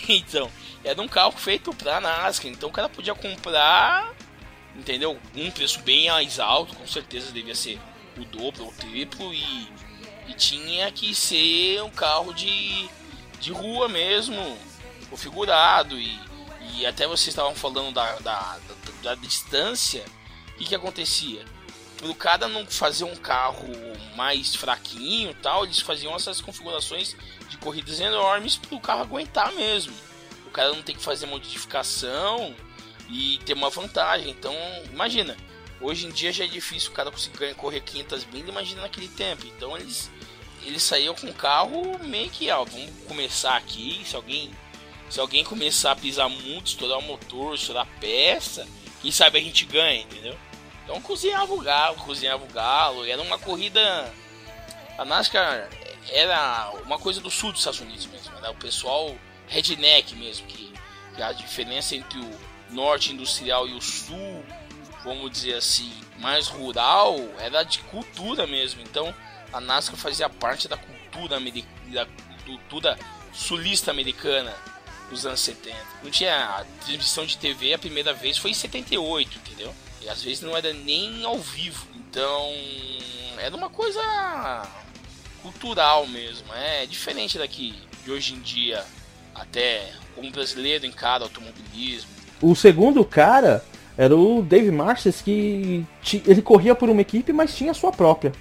Então, era um carro feito pra NASCAR. Então o cara podia comprar, entendeu? Um preço bem mais alto, com certeza devia ser o dobro ou o triplo. E, e tinha que ser um carro de, de rua mesmo, configurado. E, e até vocês estavam falando da, da, da, da distância o que, que acontecia? Pro cara não fazer um carro mais fraquinho tal, eles faziam essas configurações de corridas enormes para o carro aguentar mesmo. O cara não tem que fazer modificação e ter uma vantagem. Então, imagina, hoje em dia já é difícil o cara conseguir correr 500 milhas, imagina naquele tempo. Então eles eles saíam com o carro meio que, ó, vamos começar aqui, se alguém se alguém começar a pisar muito, estourar o motor, estourar a peça, quem sabe a gente ganha, entendeu? Então cozinhava o galo, cozinhava o galo, era uma corrida. A NASCAR era uma coisa do sul dos Estados Unidos mesmo, era o pessoal redneck mesmo, que, que a diferença entre o norte industrial e o sul, vamos dizer assim, mais rural, era de cultura mesmo. Então a NASCAR fazia parte da cultura, da cultura sulista americana dos anos 70. Não tinha a transmissão de TV, a primeira vez foi em 78, entendeu? E às vezes não era nem ao vivo. Então, era uma coisa cultural mesmo. É diferente daqui de hoje em dia, até como brasileiro encara automobilismo. O segundo cara era o Dave Marcis, que ele corria por uma equipe, mas tinha a sua própria.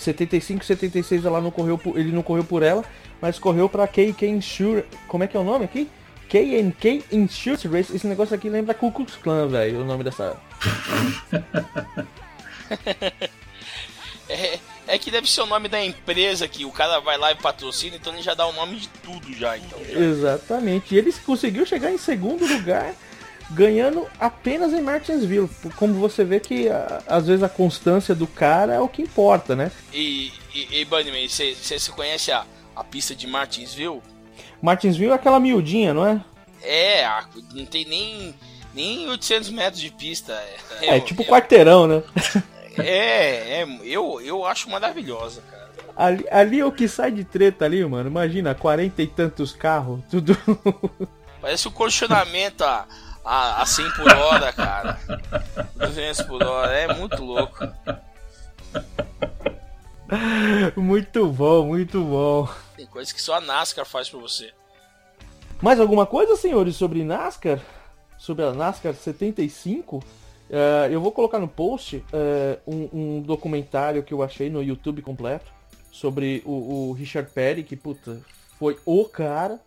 75, 76 ela não correu por, ele não correu por ela, mas correu para KK Insure. Como é que é o nome aqui? KNK Insurance Race. Esse negócio aqui lembra Ku Klux Klan, velho, o nome dessa. é, é que deve ser o nome da empresa que o cara vai lá e patrocina, então ele já dá o nome de tudo já, então. Já. Exatamente. E ele conseguiu chegar em segundo lugar ganhando apenas em Martinsville. Como você vê que às vezes a constância do cara é o que importa, né? E, e, e Bunnyman, você, conhece a, a pista de Martinsville? Martinsville é aquela miudinha, não é? É, não tem nem, nem 800 metros de pista. É, é tipo eu, quarteirão, né? É, é eu, eu acho maravilhosa, cara. Ali, ali é o que sai de treta ali, mano. Imagina, quarenta e tantos carros, tudo. Parece o condicionamento a, a, a 100 por hora, cara. 200 por hora, é muito louco. Muito bom, muito bom. Tem coisa que só a NASCAR faz pra você. Mais alguma coisa, senhores, sobre NASCAR? Sobre a NASCAR 75? Eh, eu vou colocar no post eh, um, um documentário que eu achei no YouTube completo sobre o, o Richard Petty, que puta, foi o cara.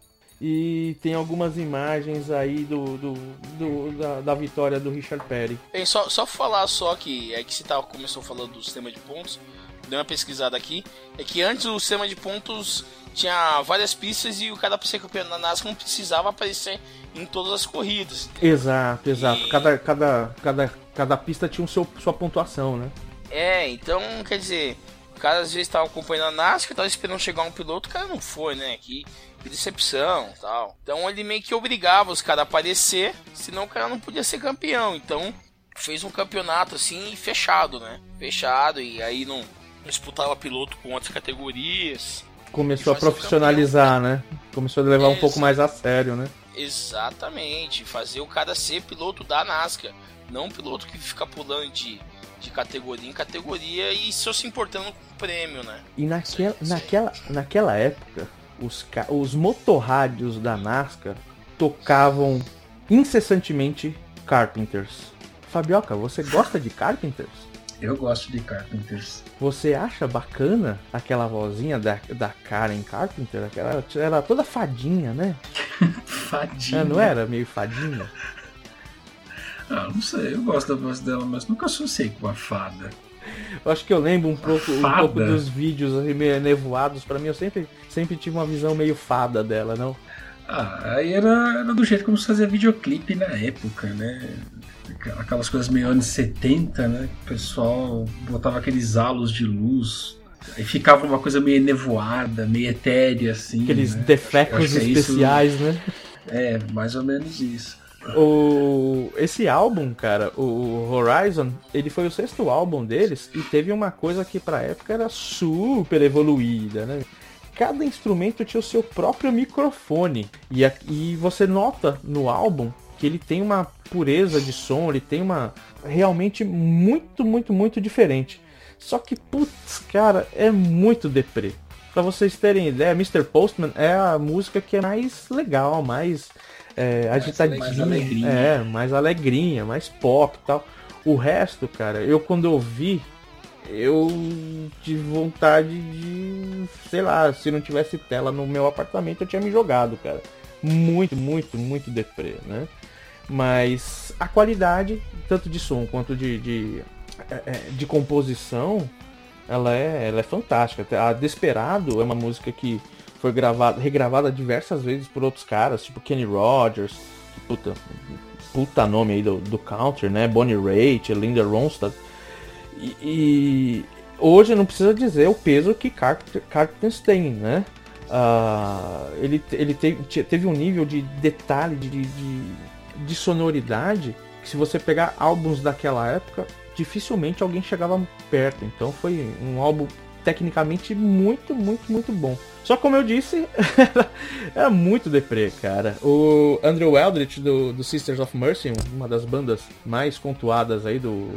E tem algumas imagens aí do, do, do- da, da vitória do Richard Petty. Bem, só, só falar só que é que você tava, começou falando do sistema de pontos, dei uma pesquisada aqui, é que antes o sistema de pontos tinha várias pistas e o cara pra ser campeão da NASCAR não precisava aparecer em todas as corridas. Exato, exato. E- Cada, cada, cada, cada pista tinha o seu, sua pontuação, né? É, então, quer dizer, o cara às vezes tava acompanhando a NASCAR, tava esperando chegar um piloto, o cara não foi, né? Que decepção tal. Então ele meio que obrigava os caras a aparecer, senão o cara não podia ser campeão. Então fez um campeonato assim fechado, né? Fechado, e aí não, disputava piloto com outras categorias. Começou a profissionalizar, né? Começou a levar um pouco mais a sério, né? Exatamente, fazer o cara ser piloto da NASCAR, não um piloto que fica pulando de, de categoria em categoria e só se importando com o prêmio, né? E naquela, naquela, naquela época, os, os motorrádios da NASCAR tocavam incessantemente Carpenters. Fabioca, você gosta de Carpenters? Eu gosto de Carpenters. Você acha bacana aquela vozinha da, da Karen Carpenter? Aquela, ela era toda fadinha, né? Fadinha. É, não era meio fadinha? Ah, não sei, eu gosto da voz dela, mas nunca associei com a fada. Eu acho que eu lembro um pouco, um pouco dos vídeos assim, meio nevoados. Pra mim, eu sempre, sempre tive uma visão meio fada dela, não? Ah, aí era, era do jeito como se fazia videoclipe na época, né? Aquelas coisas meio anos 70, né? O pessoal botava aqueles halos de luz. Aí ficava uma coisa meio nevoada, meio etérea, assim. Aqueles né? que é isso- especiais, né? É, mais ou menos isso. O, esse álbum, cara, o Horizon, ele foi o sexto álbum deles e teve uma coisa que pra época era super evoluída, né? Cada instrumento tinha o seu próprio microfone. E, e você nota no álbum que ele tem uma pureza de som, ele tem uma. realmente muito, muito, muito diferente. Só que, putz, cara, é muito deprê. Pra vocês terem ideia, Mr. Postman é a música que é mais legal, mais é, agitadinha. mais alegrinha. É, mais alegrinha, mais pop e tal. O resto, cara, eu quando eu vi, eu tive vontade de, sei lá, se não tivesse tela no meu apartamento, eu tinha me jogado, cara. Muito, muito, muito deprê, né? Mas a qualidade, tanto de som quanto de, de, é, é, de composição, ela é, ela é fantástica. A Desperado é uma música que foi gravada, regravada diversas vezes por outros caras, tipo Kenny Rogers, que puta, puta nome aí do, do country, né? Bonnie Raitt, Linda Ronstadt. E, hoje não precisa dizer o peso que Carpenter, Carpenters tem, né? Ah, ele ele te- teve um nível de detalhe, de, de, de sonoridade, que se você pegar álbuns daquela época, dificilmente alguém chegava perto. Então foi um álbum tecnicamente muito, muito, muito bom. Só como eu disse, era, muito deprê, cara. O Andrew Eldritch do, do Sisters of Mercy, uma das bandas mais pontuadas aí do,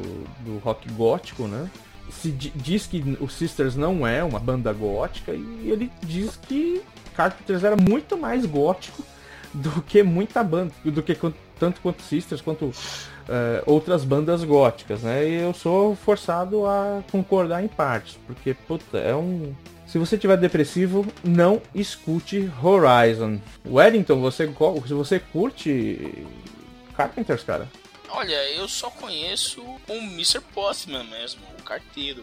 do rock gótico, né? Se di- diz que o Sisters não é uma banda gótica e ele diz que Carpenters era muito mais gótico do que muita banda, do que tanto quanto Sisters quanto eh, outras bandas góticas, né? E eu sou forçado a concordar em partes, porque puta, é um se você tiver depressivo, não escute Horizon. Weddington, você se você curte Carpenters, cara? Olha, eu só conheço o Mr. Postman mesmo, o carteiro.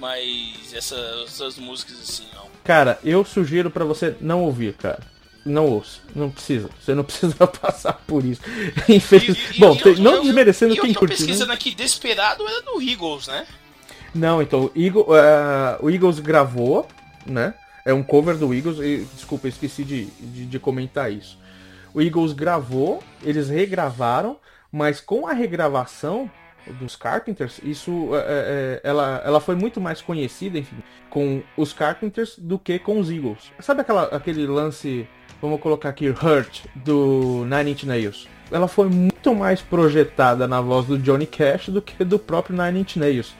Mas essas, essas músicas assim, não. Cara, eu sugiro pra você não ouvir, cara. Não ouça, não precisa. Você não precisa passar por isso. Infelizmente. Bom, eu- não eu- desmerecendo e quem Eu tô curte. né? pesquisando aqui, Desperado era do Eagles, né? Não, então, o eh, o Eagles gravou, né? É um cover do Eagles. E, desculpa, eu esqueci de, de, de comentar isso. O Eagles gravou, eles regravaram, mas com a regravação dos Carpenters, isso eh, eh, ela, ela foi muito mais conhecida, enfim, com os Carpenters do que com os Eagles. Sabe aquela, aquele lance, vamos colocar aqui, Hurt, do Nine Inch Nails? ela foi muito mais projetada na voz do Johnny Cash do que do próprio Nine Inch Nails.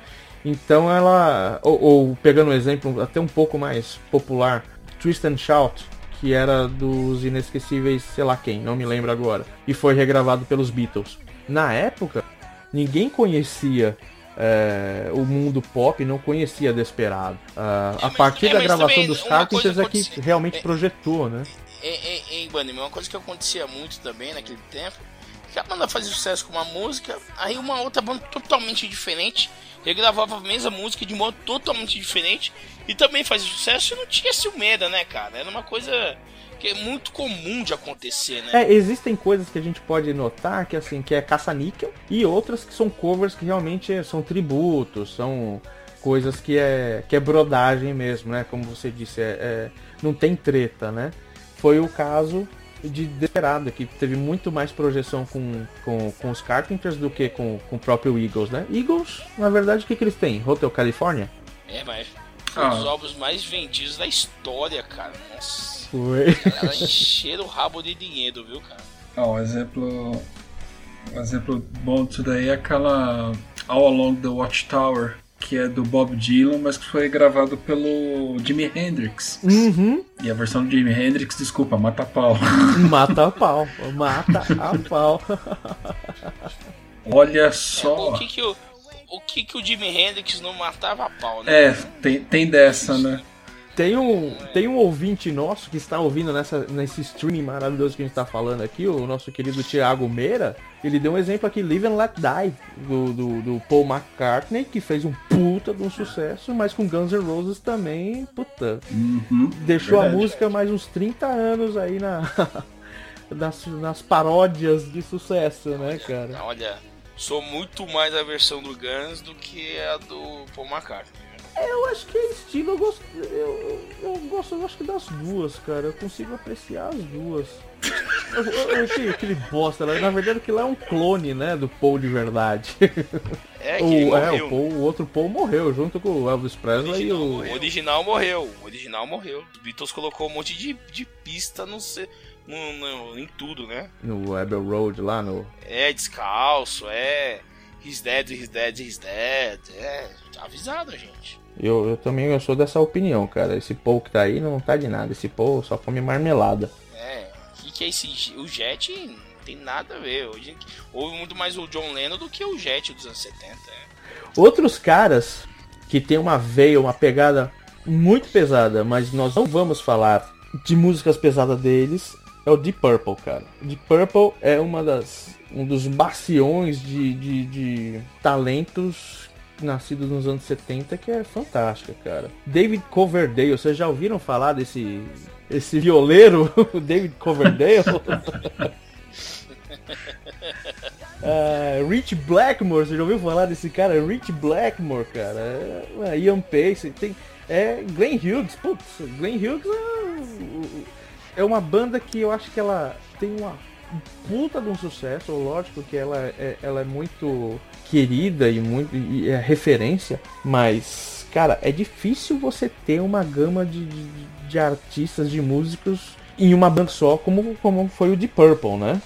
Então ela, ou, ou pegando um exemplo até um pouco mais popular, Twist and Shout, que era dos inesquecíveis, sei lá quem, não me lembro agora, e foi regravado pelos Beatles. Na época, ninguém conhecia é, o mundo pop, não conhecia Desperado. Ah, a partir é, da gravação dos Carpenters é que realmente é- projetou, né? Em, em, em Bunny, uma coisa que acontecia muito também naquele tempo, que a banda fazia sucesso com uma música, aí uma outra banda totalmente diferente regravava a mesma música de modo totalmente diferente e também fazia sucesso e não tinha ciumeira, né, cara? Era uma coisa que é muito comum de acontecer, né? É, existem coisas que a gente pode notar que assim, que é caça-níquel e outras que são covers que realmente são tributos, são coisas que é, que é brodagem mesmo, né? Como você disse, é, é- não tem treta, né? Foi o caso de Desperado, que teve muito mais projeção com, com, com os Carpenters do que com, com o próprio Eagles, né? Eagles, na verdade, o que, que eles têm? Hotel California? É, mas foi Ah. os álbuns mais vendidos da história, cara. Nossa. Foi. Ela encheram o rabo de dinheiro, viu, cara? Ó, um exemplo. Um exemplo bom disso daí é aquela All Along the Watchtower, que é do Bob Dylan, mas que foi gravado pelo Jimi Hendrix. Uhum. E a versão do Jimi Hendrix, desculpa, mata pau. Mata a pau. Mata a pau. Olha O só. que que o, o que que o Jimi Hendrix não matava a pau, né? É, tem, tem dessa, né? Tem um, tem um ouvinte nosso que está ouvindo nessa, nesse streaming maravilhoso que a gente está falando aqui, o nosso querido Thiago Meira. Ele deu um exemplo aqui, Live and Let Die, do, do, do Paul McCartney, que fez um puta de um sucesso, mas com Guns N' Roses também, puta, Uhum, deixou a verdade. música mais uns 30 anos aí na, nas, nas paródias de sucesso, né, cara? Olha, sou muito mais a versão do Guns do que a do Paul McCartney. Eu acho que é estilo, eu gosto, eu, eu, eu gosto, eu acho que das duas, cara. Eu consigo apreciar as duas. Eu, eu, eu- aquele, aquele bosta lá, na verdade aquilo lá é um clone, né, do Paul de verdade. É que o, é, o, Paul, o outro Paul morreu junto com o Elvis O Presley e original, o. morreu. o original morreu. O original morreu. Os Beatles colocou um monte de, de pista no, no, no- em tudo, né? No Abbey Road lá no. É descalço, é. He's dead, he's dead, he's dead. É, tá avisado, gente. Eu, eu também eu sou dessa opinião, cara. Esse Paul que tá aí não tá de nada. Esse Paul só come marmelada. É, o que, é esse. O Jet não tem nada a ver. Hoje, houve muito mais o John Lennon do que o Jet dos anos 70. é. Outros caras que tem uma veia, uma pegada muito pesada, mas nós não vamos falar de músicas pesadas deles, é o Deep Purple, cara. Deep Purple é uma das um dos bastiões de, de, de talentos nascidos nos anos 70 que é fantástica, cara. David Coverdale, vocês já ouviram falar desse esse violeiro, o David Coverdale? É, Rich Blackmore, você já ouviu falar desse cara? Rich Blackmore, cara. É, é, Ian Pace, tem. É Glenn Hughes, putz, Glenn Hughes é, é uma banda que eu acho que ela tem uma puta de um sucesso, lógico que ela é, ela é muito querida e muito e é referência, mas cara, é difícil você ter uma gama de, de, de artistas, de músicos em uma banda só, como, como foi o Deep Purple, né?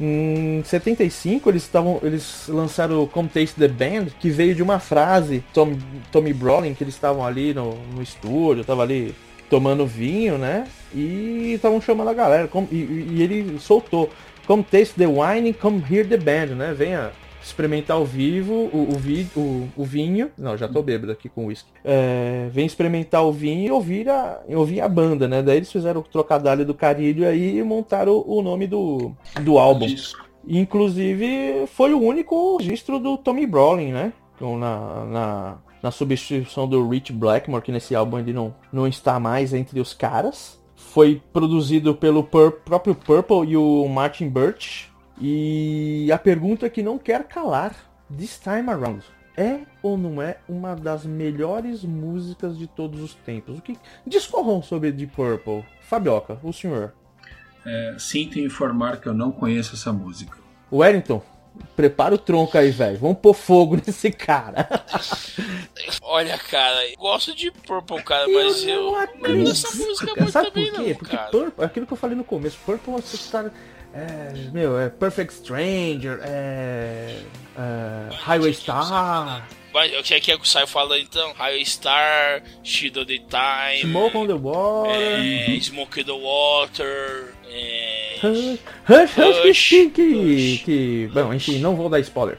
Em 75 eles estavam eles lançaram o Come Taste the Band, que veio de uma frase Tom, Tommy Brolin, que eles estavam ali no, no estúdio, tava ali tomando vinho, né? E estavam chamando a galera, e- e ele soltou Come Taste the Wine, Come Hear the Band, né? Venha experimentar ao vivo o, o, vi, o, o vinho. Não, já tô bêbado aqui com whisky. É, vem experimentar o vinho e ouvir a, ouvir a banda, né? Daí eles fizeram o trocadilho do carilho aí e montaram o, o nome do, do álbum. Inclusive, foi o único registro do Tommy Brolin, né? Com- Na, na, na substituição do Rich Blackmore, que nesse álbum ele não, não está mais entre os caras. Foi produzido pelo Pur- próprio Purple e o Martin Birch. E a pergunta que não quer calar, This Time Around, é ou não é uma das melhores músicas de todos os tempos? O que discorram sobre Deep Purple? Fabioca, o senhor. É, sinto informar que eu não conheço essa música. Wellington, prepara o tronco aí, velho. Vamos pôr fogo nesse cara. Olha, cara, eu gosto de Purple, cara, mas eu. não não acredito, essa música cara. muito Sabe por quê? não, Porque cara. Purple, aquilo que eu falei no começo, Purple você tá, é, meu, é Perfect Stranger, é, é Highway Star, O que é que eu saio falando então? Highway Star, Shield of the Time, Smoke on the Water, é, Smoke the Water, é, Hush, Hush, Hush, que, que, que, bom, enfim, não vou dar spoiler.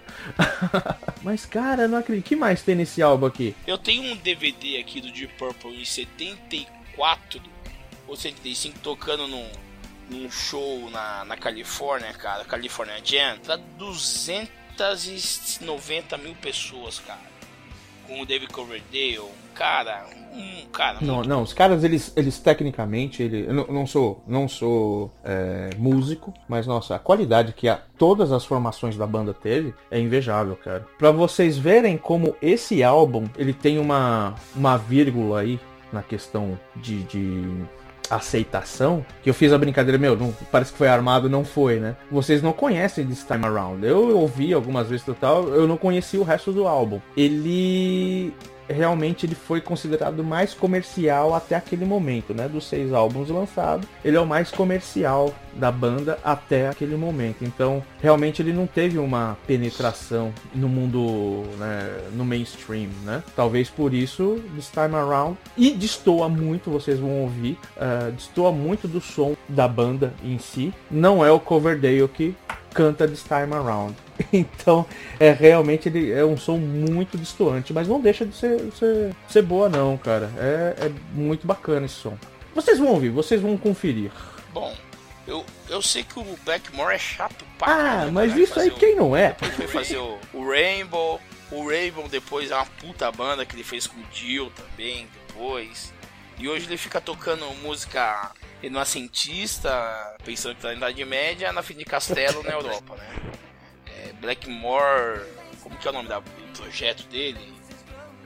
Mas, cara, eu não acredito. O que mais tem nesse álbum aqui? Eu tenho um DVD aqui do Deep Purple em 74 ou 75 tocando num, num show na, na Califórnia, cara, California Jam, pra 290 mil pessoas, cara. Com o David Coverdale, cara, um cara. Não, muito não, os caras, eles, eles tecnicamente, ele, eu não, não sou, não sou é, músico, mas nossa, a qualidade que a, todas as formações da banda teve é invejável, cara. Pra vocês verem como esse álbum, ele tem uma, uma vírgula aí na questão de, de aceitação, que eu fiz a brincadeira, meu, não, parece que foi armado, não foi, né? Vocês não conhecem This Time Around. Eu ouvi algumas vezes total, eu não conheci o resto do álbum. Ele realmente ele foi considerado mais comercial até aquele momento, né? Dos seis álbuns lançados, ele é o mais comercial da banda até aquele momento. Então, realmente ele não teve uma penetração no mundo, né, no mainstream, né? Talvez por isso, This Time Around e destoa muito, vocês vão ouvir, uh, destoa muito do som da banda em si. Não é o Coverdale que canta This Time Around. Então, é realmente ele é um som muito distoante, mas não deixa de ser, ser, ser boa não, cara. É, é muito bacana esse som. Vocês vão ouvir, vocês vão conferir. Bom, eu, eu sei que o Blackmore é chato pra Ah, mas né? isso aí o- quem não é? Depois foi fazer o, o Rainbow. O Rainbow depois é uma puta banda que ele fez com o Dio também, depois. E hoje ele fica tocando música renascentista, pensando que tá na Idade Média, na fim de castelo na Europa, né? É, Blackmore. Como que é o nome da- do projeto dele?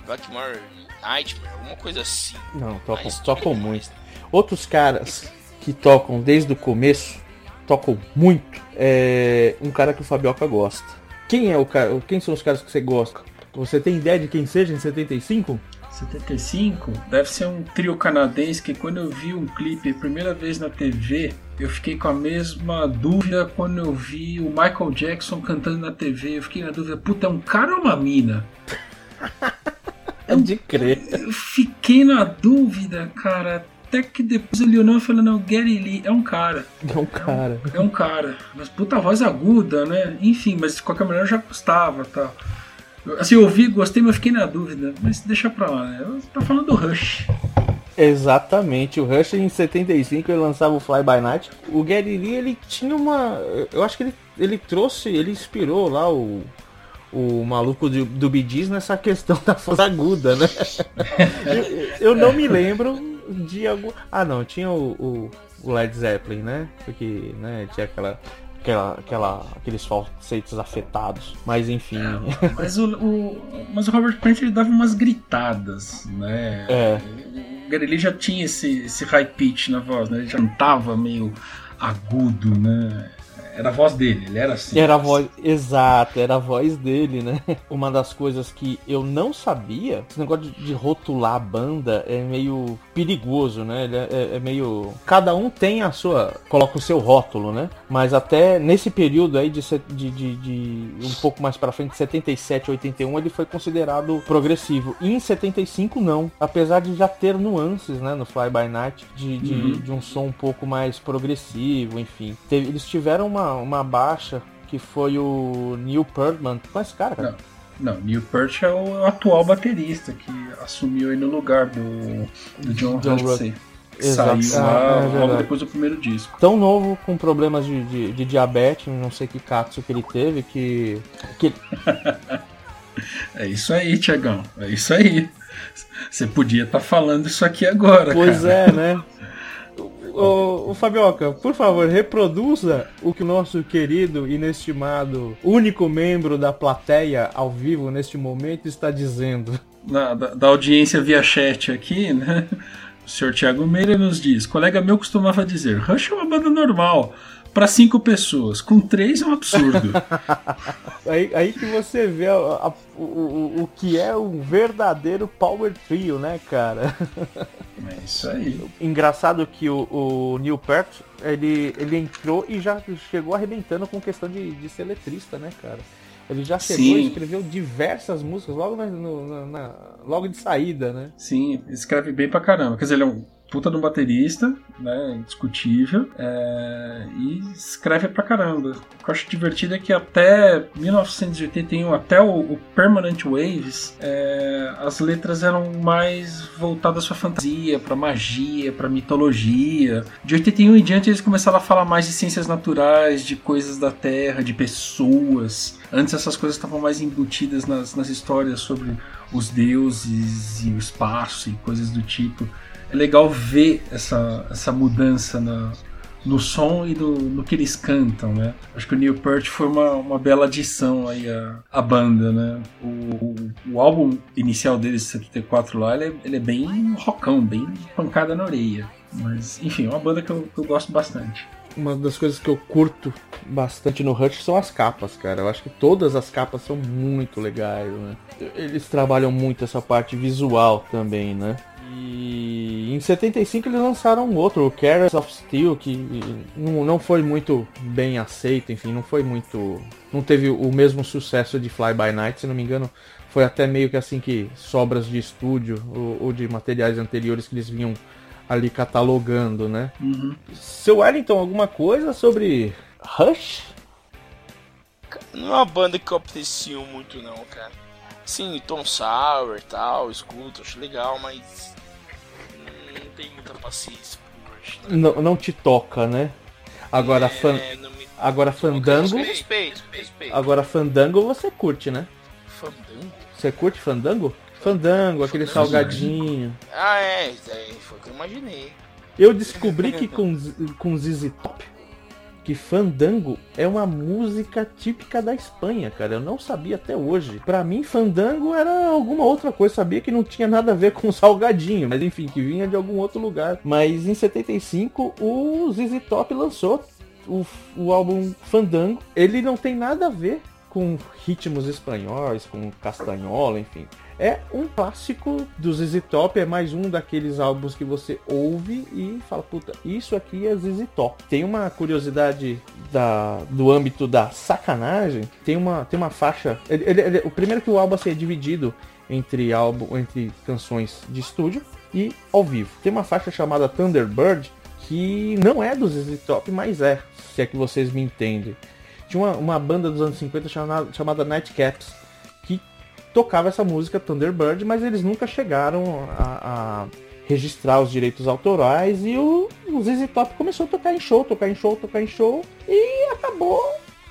Blackmore Nightmare, alguma coisa assim. Não, tocam, Mas- tocam muito. Outros caras que tocam desde o começo, tocam muito. É um cara que o Fabioca gosta. Quem é o cara? Quem são os caras que você gosta? Você tem ideia de quem seja em 75? 75 deve ser um trio canadense que quando eu vi um clipe primeira vez na TV, eu fiquei com a mesma dúvida quando eu vi o Michael Jackson cantando na TV. Eu fiquei na dúvida, puta, é um cara ou uma mina? É de crer. Eu fiquei na dúvida, cara. Até que depois olhou e falou, não, Gary Lee é um cara. É um cara. É um cara. Mas puta voz aguda, né? Enfim, mas de qualquer maneira eu já gostava tal. Assim, eu ouvi, gostei, mas fiquei na dúvida. Mas deixa pra lá, né? Tá falando do Rush. Exatamente, o Rush em 75 ele lançava o Fly By Night. O Gary Lee ele tinha uma. Eu acho que ele, ele trouxe, ele inspirou lá o, o maluco do, do Gees nessa questão da voz aguda, né? eu, eu não me lembro de algum. Ah não, tinha o, o- o Led Zeppelin, né? Porque né, tinha aquela. Aquela, aquela, aqueles falsetes afetados. Mas enfim. Mas o, o- mas o Robert Plant ele dava umas gritadas, né? É. Lee já tinha esse, esse high pitch na voz, né? Ele já cantava meio agudo, né? Era a voz dele, ele era assim. Era a voz, exato, era a voz dele, né? Uma das coisas que eu não sabia, esse negócio de, de rotular a banda é meio perigoso, né? É, é- é meio. Cada um tem a sua. coloca o seu rótulo, né? Mas até nesse período aí de, de, de- de um pouco mais pra frente, 77, 81, ele foi considerado progressivo. E em 75 não. Apesar de já ter nuances, né? No Fly By Night, de, de, Uhum. de um som um pouco mais progressivo, enfim. Teve- eles tiveram uma, uma baixa que foi o Neil Pearlman. Qual é esse cara, cara? Não, Neil Peart é o atual baterista que assumiu aí no lugar do, do John, John Exato. Saiu Ah, lá é logo depois do primeiro disco. Tão novo, com problemas de, de, de diabetes, não sei que catso que ele teve, que. que É isso aí, Tiagão. É isso aí. Você podia estar falando isso aqui agora, pois cara. é, né? Ô, ô, Fabioca, por favor, reproduza o que o nosso querido, inestimado, único membro da plateia ao vivo neste momento está dizendo. Na- da, da audiência via chat aqui, né? O senhor Thiago Meira nos diz: colega meu costumava dizer, Rush é uma banda normal. Pra cinco pessoas. Com três é um absurdo. Aí, aí que você vê a- a- o, o, o que é um verdadeiro power trio, né, cara? é isso aí. Engraçado que o, o Neil Peart, ele, ele entrou e já chegou arrebentando com questão de, de ser letrista, né, cara? Ele já chegou Sim. e escreveu diversas músicas logo, na, na- na- logo de saída, né? Sim, escreve bem pra caramba. Quer dizer, ele é um puta de um baterista, né? Indiscutível. é, e escreve pra caramba. O que eu acho divertido é que até 1981, até o, o Permanent Waves, é, as letras eram mais voltadas pra fantasia, pra magia, pra mitologia. De 81 em diante eles começaram a falar mais de ciências naturais, de coisas da Terra, de pessoas. Antes essas coisas estavam mais embutidas nas, nas histórias sobre os deuses e o espaço e coisas do tipo. É legal ver essa, essa mudança na, no som e no, no que eles cantam, né? Acho que o Neil Peart foi uma, uma bela adição aí à, à banda, né? O, o, o álbum inicial deles, 74 lá, ele é, ele é bem rockão, bem pancada na orelha. Mas, enfim, é uma banda que eu, que eu gosto bastante. Uma das coisas que eu curto bastante no Rush são as capas, cara. Eu acho que todas as capas são muito legais, né? Eles trabalham muito essa parte visual também, né? E em 75 eles lançaram um outro, o Carrots of Steel, que não, não foi muito bem aceito, enfim, não foi muito. Não teve o mesmo sucesso de Fly By Night, se não me engano. Foi até meio que assim que sobras de estúdio ou, ou de materiais anteriores que eles vinham ali catalogando, né? Seu Wellington, alguma coisa sobre Rush? Não é uma banda que eu aprecio muito não, cara. Sim, Tom Sour e tal, escuto, acho legal, mas não muita paciência por Rush. né? Não, não te toca, né? Agora, fan... É, não me... agora Fandango. Respeito, respeito. Agora Fandango você curte, né? Fandango? Você curte Fandango? Fandango, aquele Fandango, salgadinho. Ah, é, é, foi o que eu imaginei. Eu descobri que com, com ZZ Top, que Fandango é uma música típica da Espanha, cara. Eu não sabia até hoje. Pra mim, Fandango era alguma outra coisa. Sabia que não tinha nada a ver com salgadinho, mas enfim, que vinha de algum outro lugar. Mas em 75, o ZZ Top lançou o, o álbum Fandango. Ele não tem nada a ver com ritmos espanhóis, com castanhola, enfim. É um clássico do ZZ Top, é mais um daqueles álbuns que você ouve e fala, puta, isso aqui é ZZ Top. Tem uma curiosidade da, do âmbito da sacanagem, tem uma, tem uma faixa. ele- ele- ele- o primeiro que o álbum assim, é dividido entre álbum, entre canções de estúdio e ao vivo. Tem uma faixa chamada Thunderbird que não é do ZZ Top, mas é, se é que vocês me entendem. Tinha uma, uma banda dos anos 50 chamada, chamada Nightcaps tocava essa música Thunderbird, mas eles nunca chegaram a, a registrar os direitos autorais e o, o ZZ Top começou a tocar em show, tocar em show, tocar em show e acabou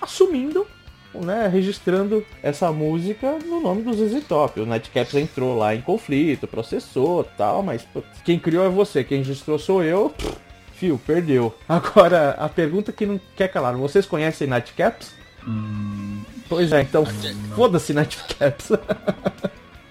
assumindo, né, registrando essa música no nome do ZZ Top. O Nightcaps entrou lá em conflito, processou tal, mas putz, quem criou é você, quem registrou sou eu. Fio, perdeu. Agora, a pergunta que não quer calar, vocês conhecem Nightcaps? Pois é, então foda-se Nightcaps.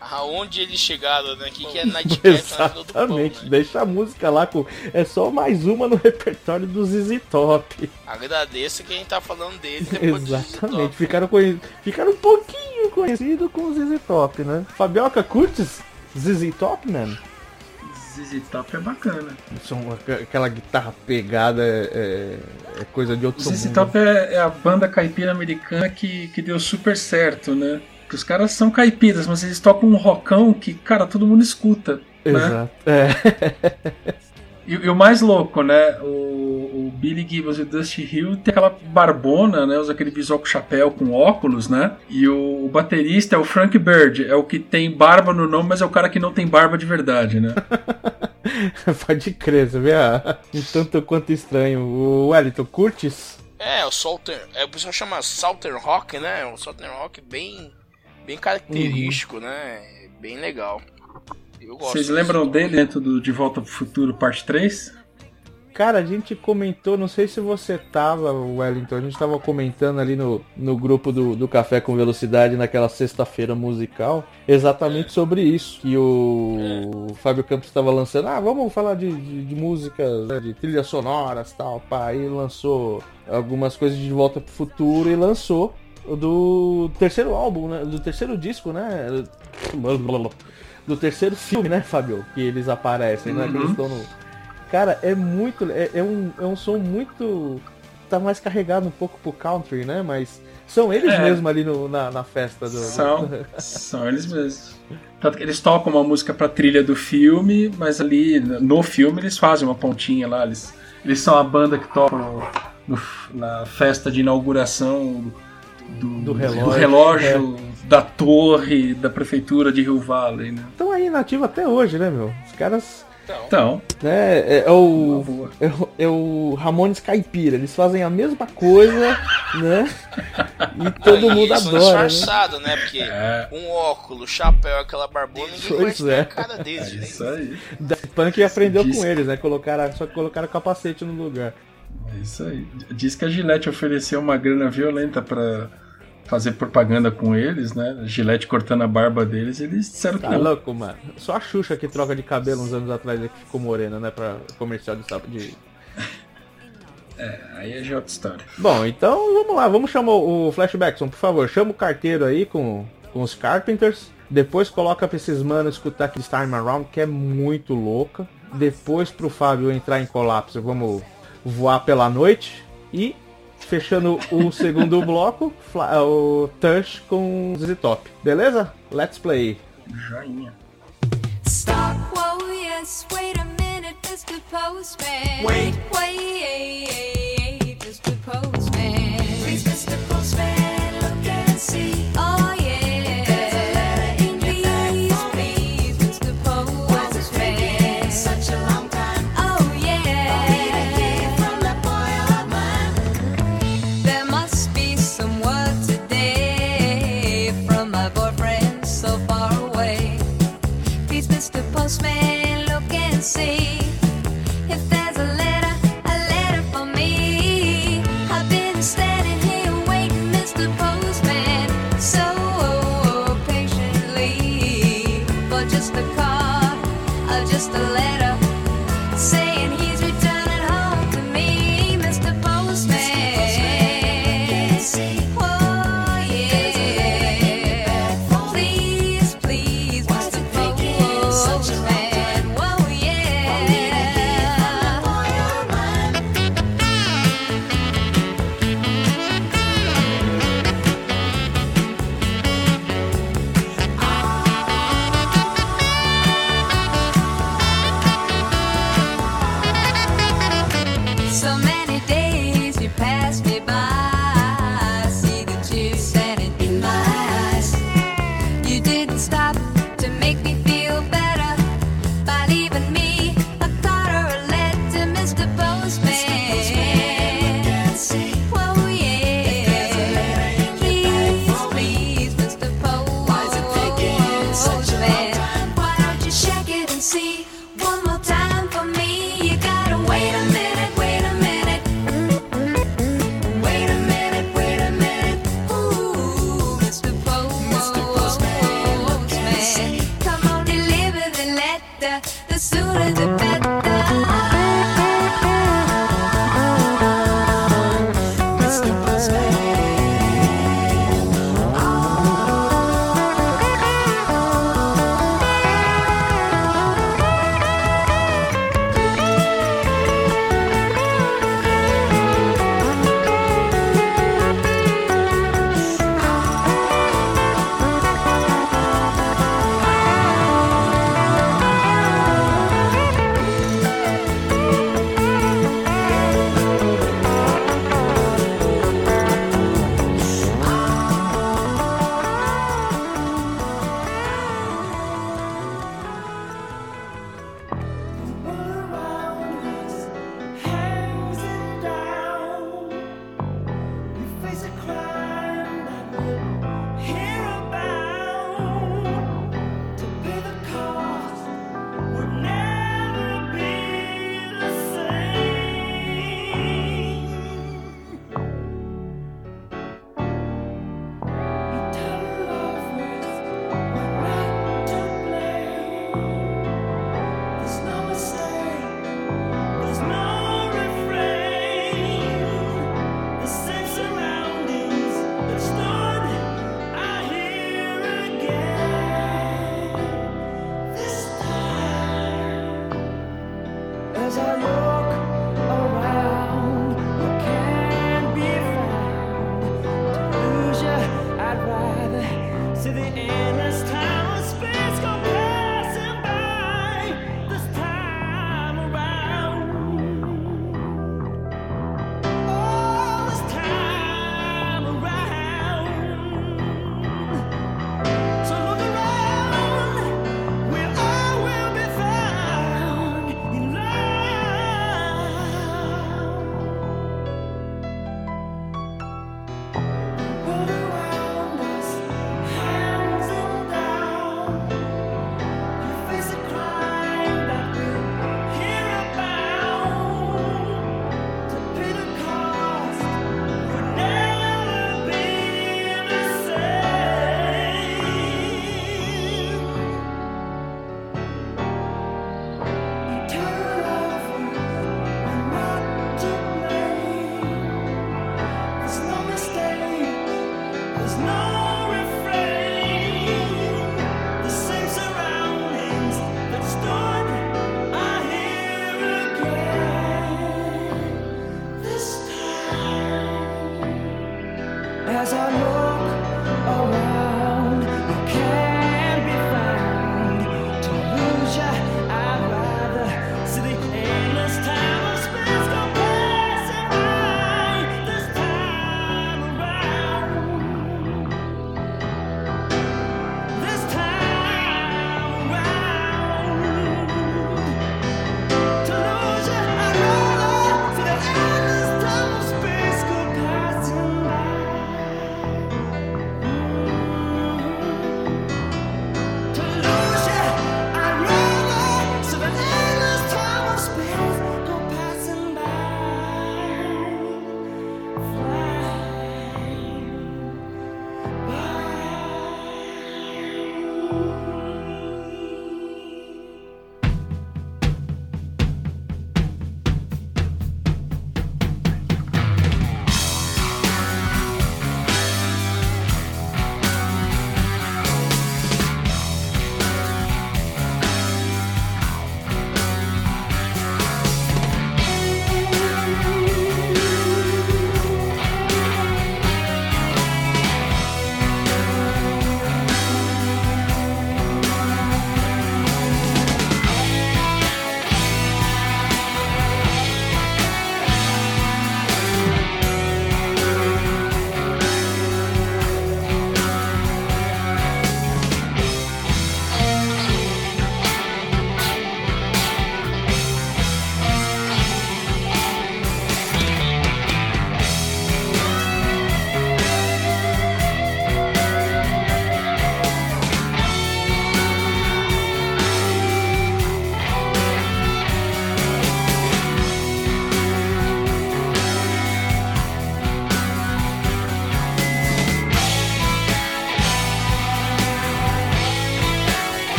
Aonde eles chegaram, né? O que, que é Nightcap na fila do pão, Exatamente, né? deixa a música lá com. É só mais uma no repertório do ZZ Top. Agradeço que a gente tá falando dele Exatamente, ficaram, conhe... ficaram um pouquinho conhecidos com o ZZ Top, né? Fabioca, curtes ZZ Top, mano? ZZ Top é bacana. São aqu- aquela guitarra pegada é, é- é coisa de outro ZZ mundo. Top é, é a banda caipira americana que, que deu super certo, né? Que os caras são caipiras, mas eles tocam um rockão que, cara, todo mundo escuta. Né? Exato. É. E, e o mais louco, né? O, o Billy Gibbons e o Dusty Hill tem aquela barbona, né? Usa aquele visual com chapéu, com óculos, né? E o, o baterista é o Frank Bird, é o que tem barba no nome, mas é o cara que não tem barba de verdade, né? Pode crer, você vê? ah, Um tanto quanto estranho. O Wellington, curtes? É, o Southern. É, o pessoal chama Southern Rock, né? Um Southern Rock bem, bem característico, né? Bem legal. Eu gosto Vocês lembram dele dentro do De Volta pro Futuro Parte 3? Cara, a gente comentou, não sei se você tava, Wellington, a gente tava comentando ali no, no grupo do, do Café com Velocidade naquela sexta-feira musical, exatamente sobre isso. Que o Fábio Campos estava lançando, ah, vamos falar de, de, de músicas, né, de trilhas sonoras tal, pá. Aí lançou algumas coisas de Volta pro Futuro e lançou o do terceiro álbum, né? Do terceiro disco, né? Do terceiro filme, né, Fábio? Que eles aparecem, né? Que eles estão no. Cara, é muito. É, é um, é um som muito. Tá mais carregado um pouco pro country, né? Mas são eles É. mesmo ali no- na, na festa do. São, são eles mesmos. Tanto que eles tocam uma música pra trilha do filme, mas ali no filme eles fazem uma pontinha lá. Eles, eles são a banda que toca no- na festa de inauguração do, Do relógio, relógio, da torre da prefeitura de Rio Valley, né? Estão aí nativo até hoje, né, meu? Os caras. Então, Né, é, é o. É o, é o Ramones Caipira, eles fazem a mesma coisa, né? E todo Aí mundo eles são adora, né? disfarçados, né? Porque É. um óculos, chapéu, aquela barbona, ninguém Pois conhece é. a cara deles, É né? isso aí. Daft Punk aprendeu Diz- com eles, né? Colocaram, só que colocaram capacete no lugar. É isso aí. Diz que a Gillette ofereceu uma grana violenta pra fazer propaganda com eles, né? Gillette cortando a barba deles, eles disseram que Tá não. louco, mano. Só a Xuxa que troca de cabelo uns anos atrás é que ficou morena, né? Pra comercial de sapo de. Aí é já outra história. Bom, então vamos lá, vamos chamar o Flashbackson, por favor. Chama o carteiro aí com, com os Carpenters. Depois coloca pra esses manos escutar aquele Time Around, que é muito louca. Depois pro Fábio entrar em colapso, vamos voar pela noite. E fechando o segundo bloco, Fla- o Touch com ZZ Top. Beleza? Let's play. Joinha. Stop, whoa, yes, wait a minute, Mr. Postman. Wait, wait, Mr. Postman.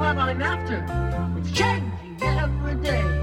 what I'm after. It's changing every day.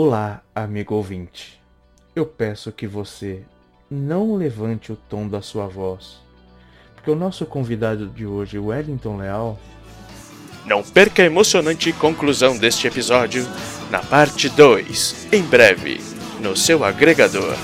Olá, amigo ouvinte. Eu peço que você não levante o tom da sua voz, porque o nosso convidado de hoje, Wellington Leal, Não perca a emocionante conclusão deste episódio na parte 2, em breve, no seu agregador.